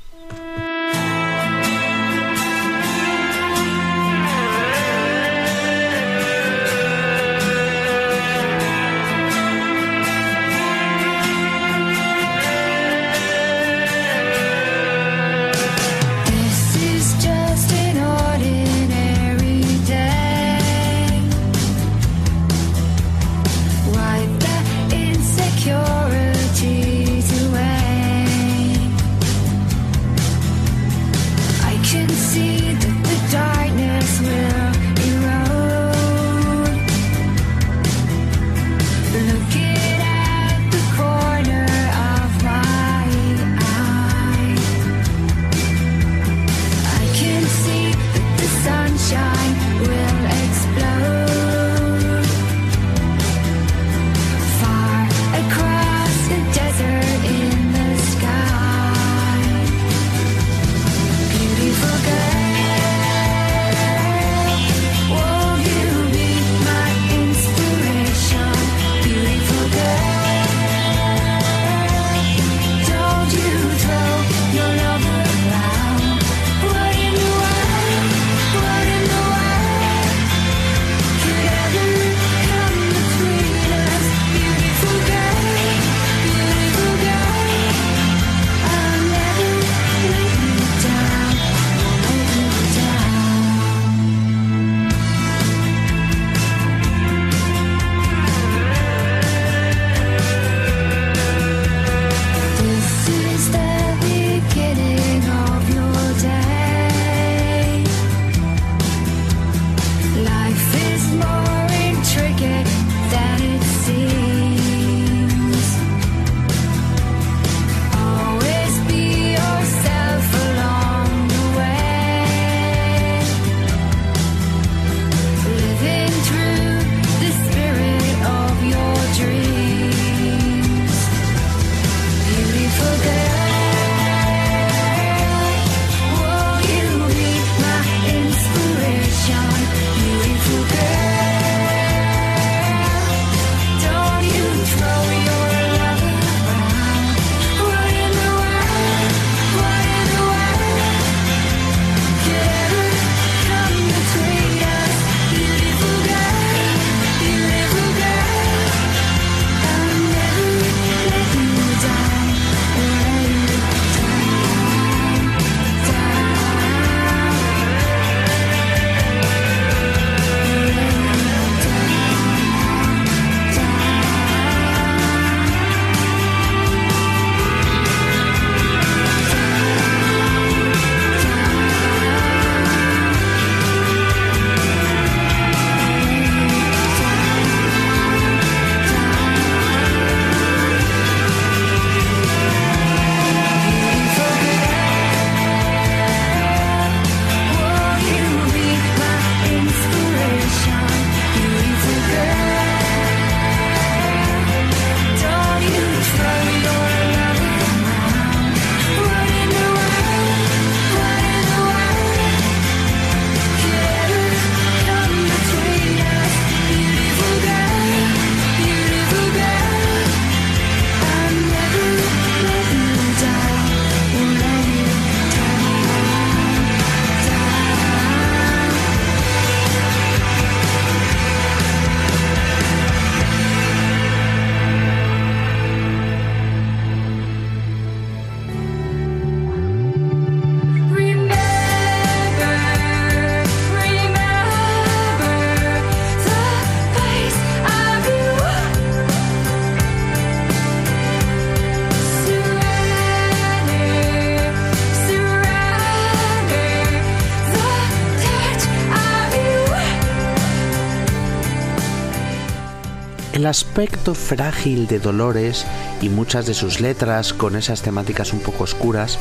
El aspecto frágil de Dolores y muchas de sus letras con esas temáticas un poco oscuras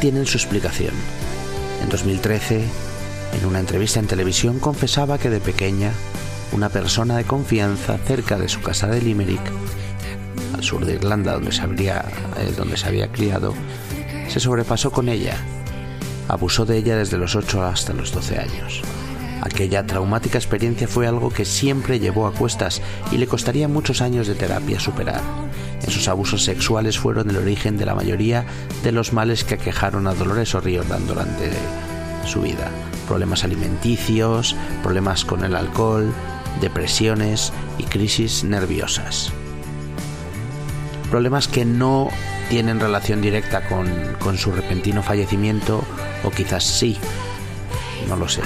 tienen su explicación. En 2013, en una entrevista en televisión, confesaba que de pequeña una persona de confianza cerca de su casa de Limerick, al sur de Irlanda donde se, eh, donde se había criado, se sobrepasó con ella. Abusó de ella desde los 8 hasta los 12 años. Aquella traumática experiencia fue algo que siempre llevó a cuestas y le costaría muchos años de terapia superar. Esos abusos sexuales fueron el origen de la mayoría de los males que aquejaron a Dolores O'Riordan durante su vida. Problemas alimenticios, problemas con el alcohol, depresiones y crisis nerviosas. Problemas que no tienen relación directa con, con su repentino fallecimiento o quizás sí, no lo sé.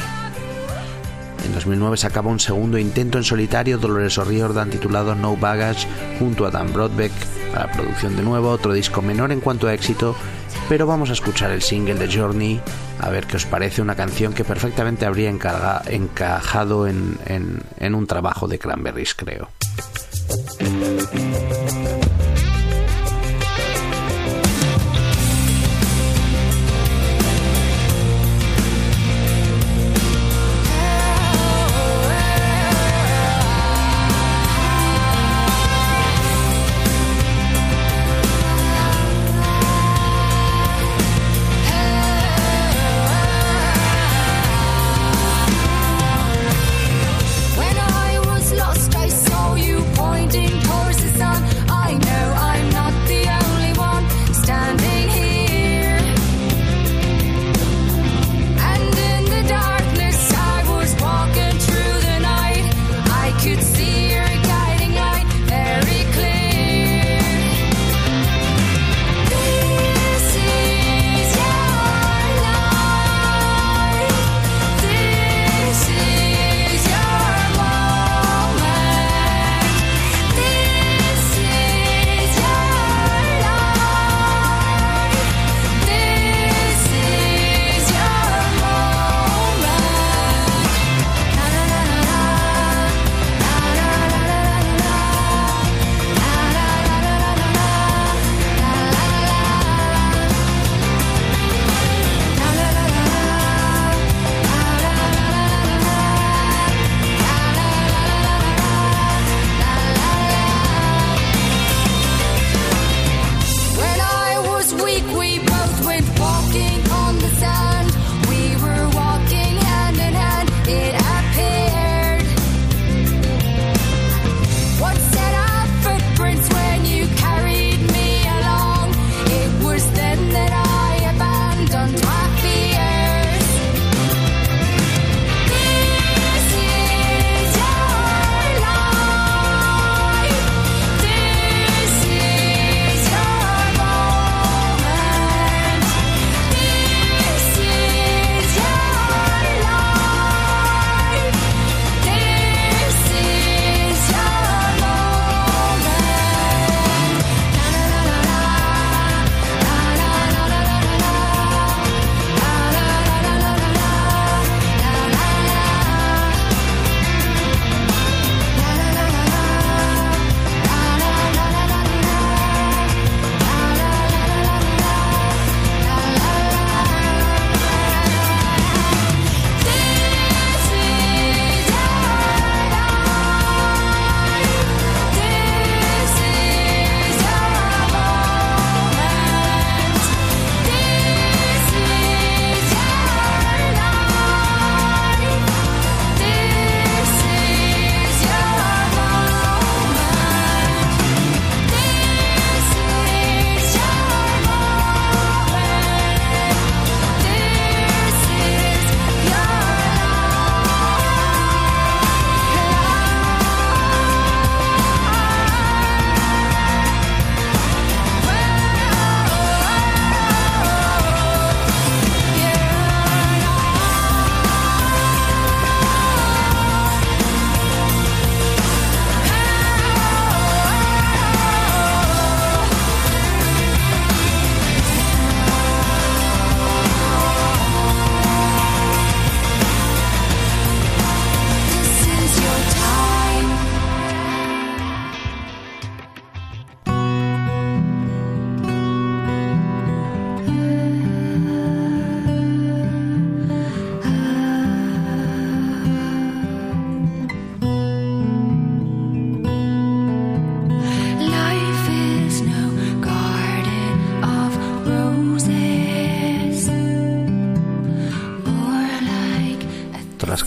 En 2009 sacaba un segundo intento en solitario Dolores O'Riordan titulado No Baggage junto a Dan Broadbeck a la producción de nuevo, otro disco menor en cuanto a éxito, pero vamos a escuchar el single de Journey a ver qué os parece una canción que perfectamente habría encajado en, en- en un trabajo de Cranberries, creo.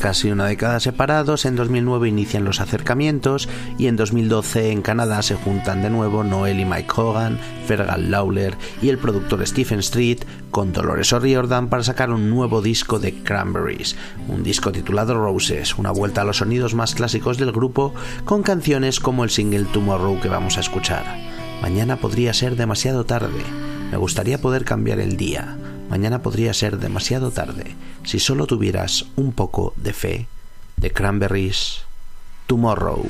Casi una década separados, en 2009 inician los acercamientos y en 2012 en Canadá se juntan de nuevo Noel y Mike Hogan, Fergal Lawler y el productor Stephen Street con Dolores O'Riordan para sacar un nuevo disco de Cranberries, un disco titulado Roses, una vuelta a los sonidos más clásicos del grupo con canciones como el single Tomorrow que vamos a escuchar. Mañana podría ser demasiado tarde. Me gustaría poder cambiar el día. Mañana podría ser demasiado tarde. Si solo tuvieras un poco de fe. De Cranberries. Tomorrow.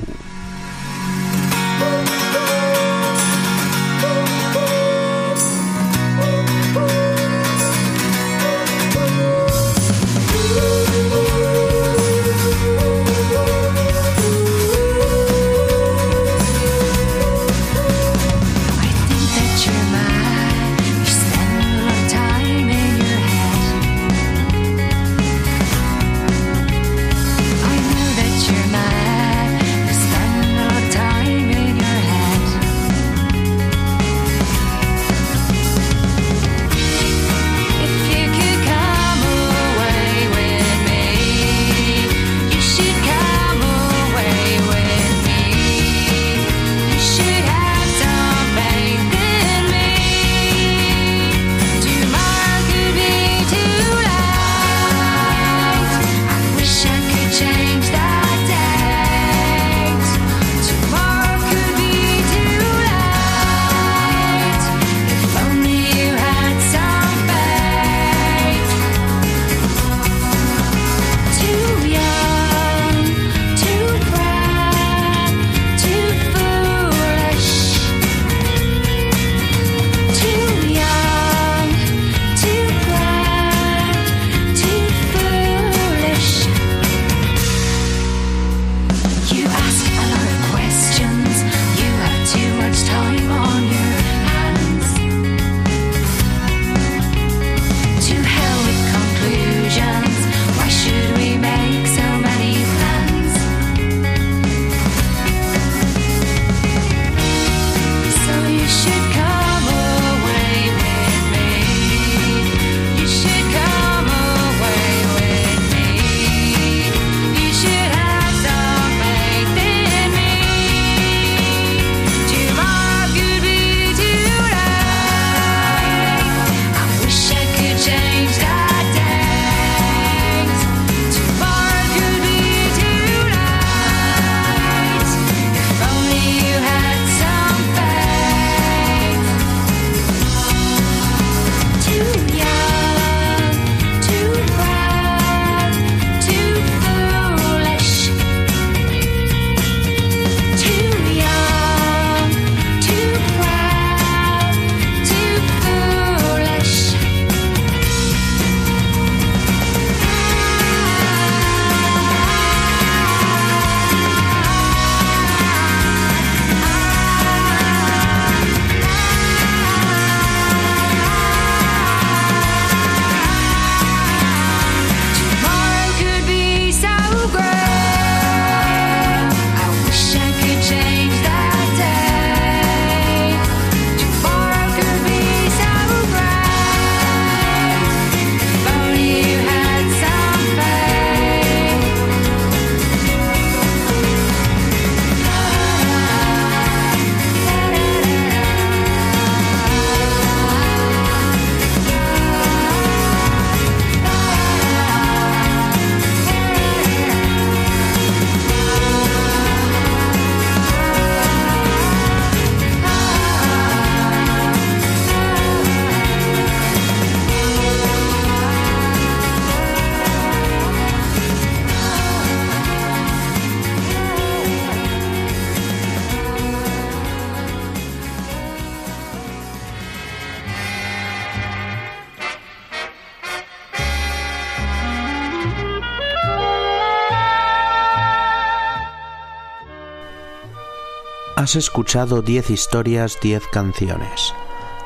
Has escuchado 10 historias, 10 canciones.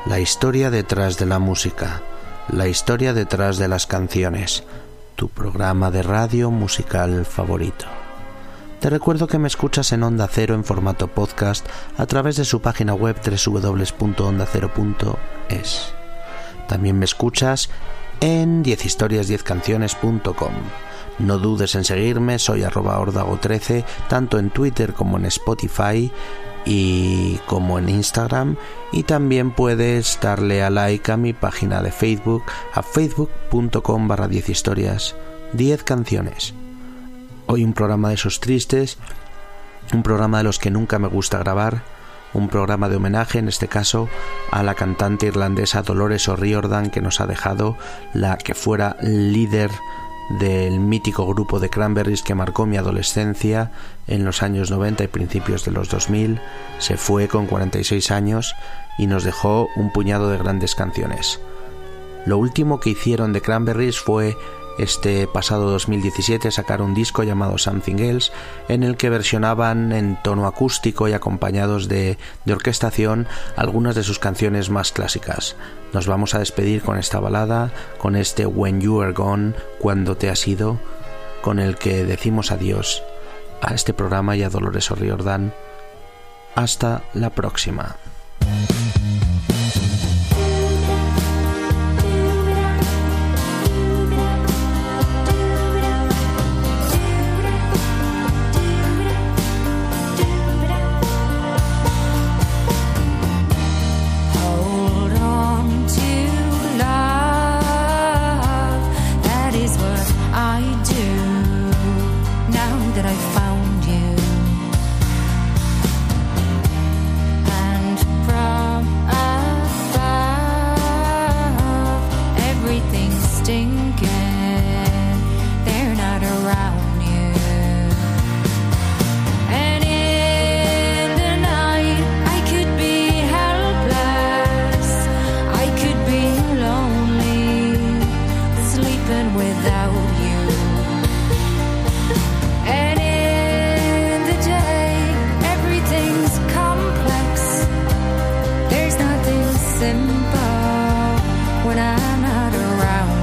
La historia detrás de la música. La historia detrás de las canciones. Tu programa de radio musical favorito. Te recuerdo que me escuchas en Onda Cero en formato podcast a través de su página web www.ondacero.es. También me escuchas en 10historias10canciones.com. No dudes en seguirme, soy arroba ordago13, tanto en Twitter como en Spotify y como en Instagram. Y también puedes darle a like a mi página de Facebook a facebook.com barra 10 historias 10 canciones. Hoy un programa de esos tristes un programa de los que nunca me gusta grabar un programa de homenaje en este caso a la cantante irlandesa Dolores O'Riordan que nos ha dejado la que fuera líder del mítico grupo de Cranberries que marcó mi adolescencia en los años 90 y principios de los 2000, se fue con 46 años y nos dejó un puñado de grandes canciones. Lo último que hicieron de Cranberries fue este pasado 2017 sacar un disco llamado Something Else en el que versionaban en tono acústico y acompañados de, de, orquestación algunas de sus canciones más clásicas. Nos vamos a despedir con esta balada, con este When You Are Gone, cuando te has ido, con el que decimos adiós a este programa y a Dolores O'Riordan. Hasta la próxima. ground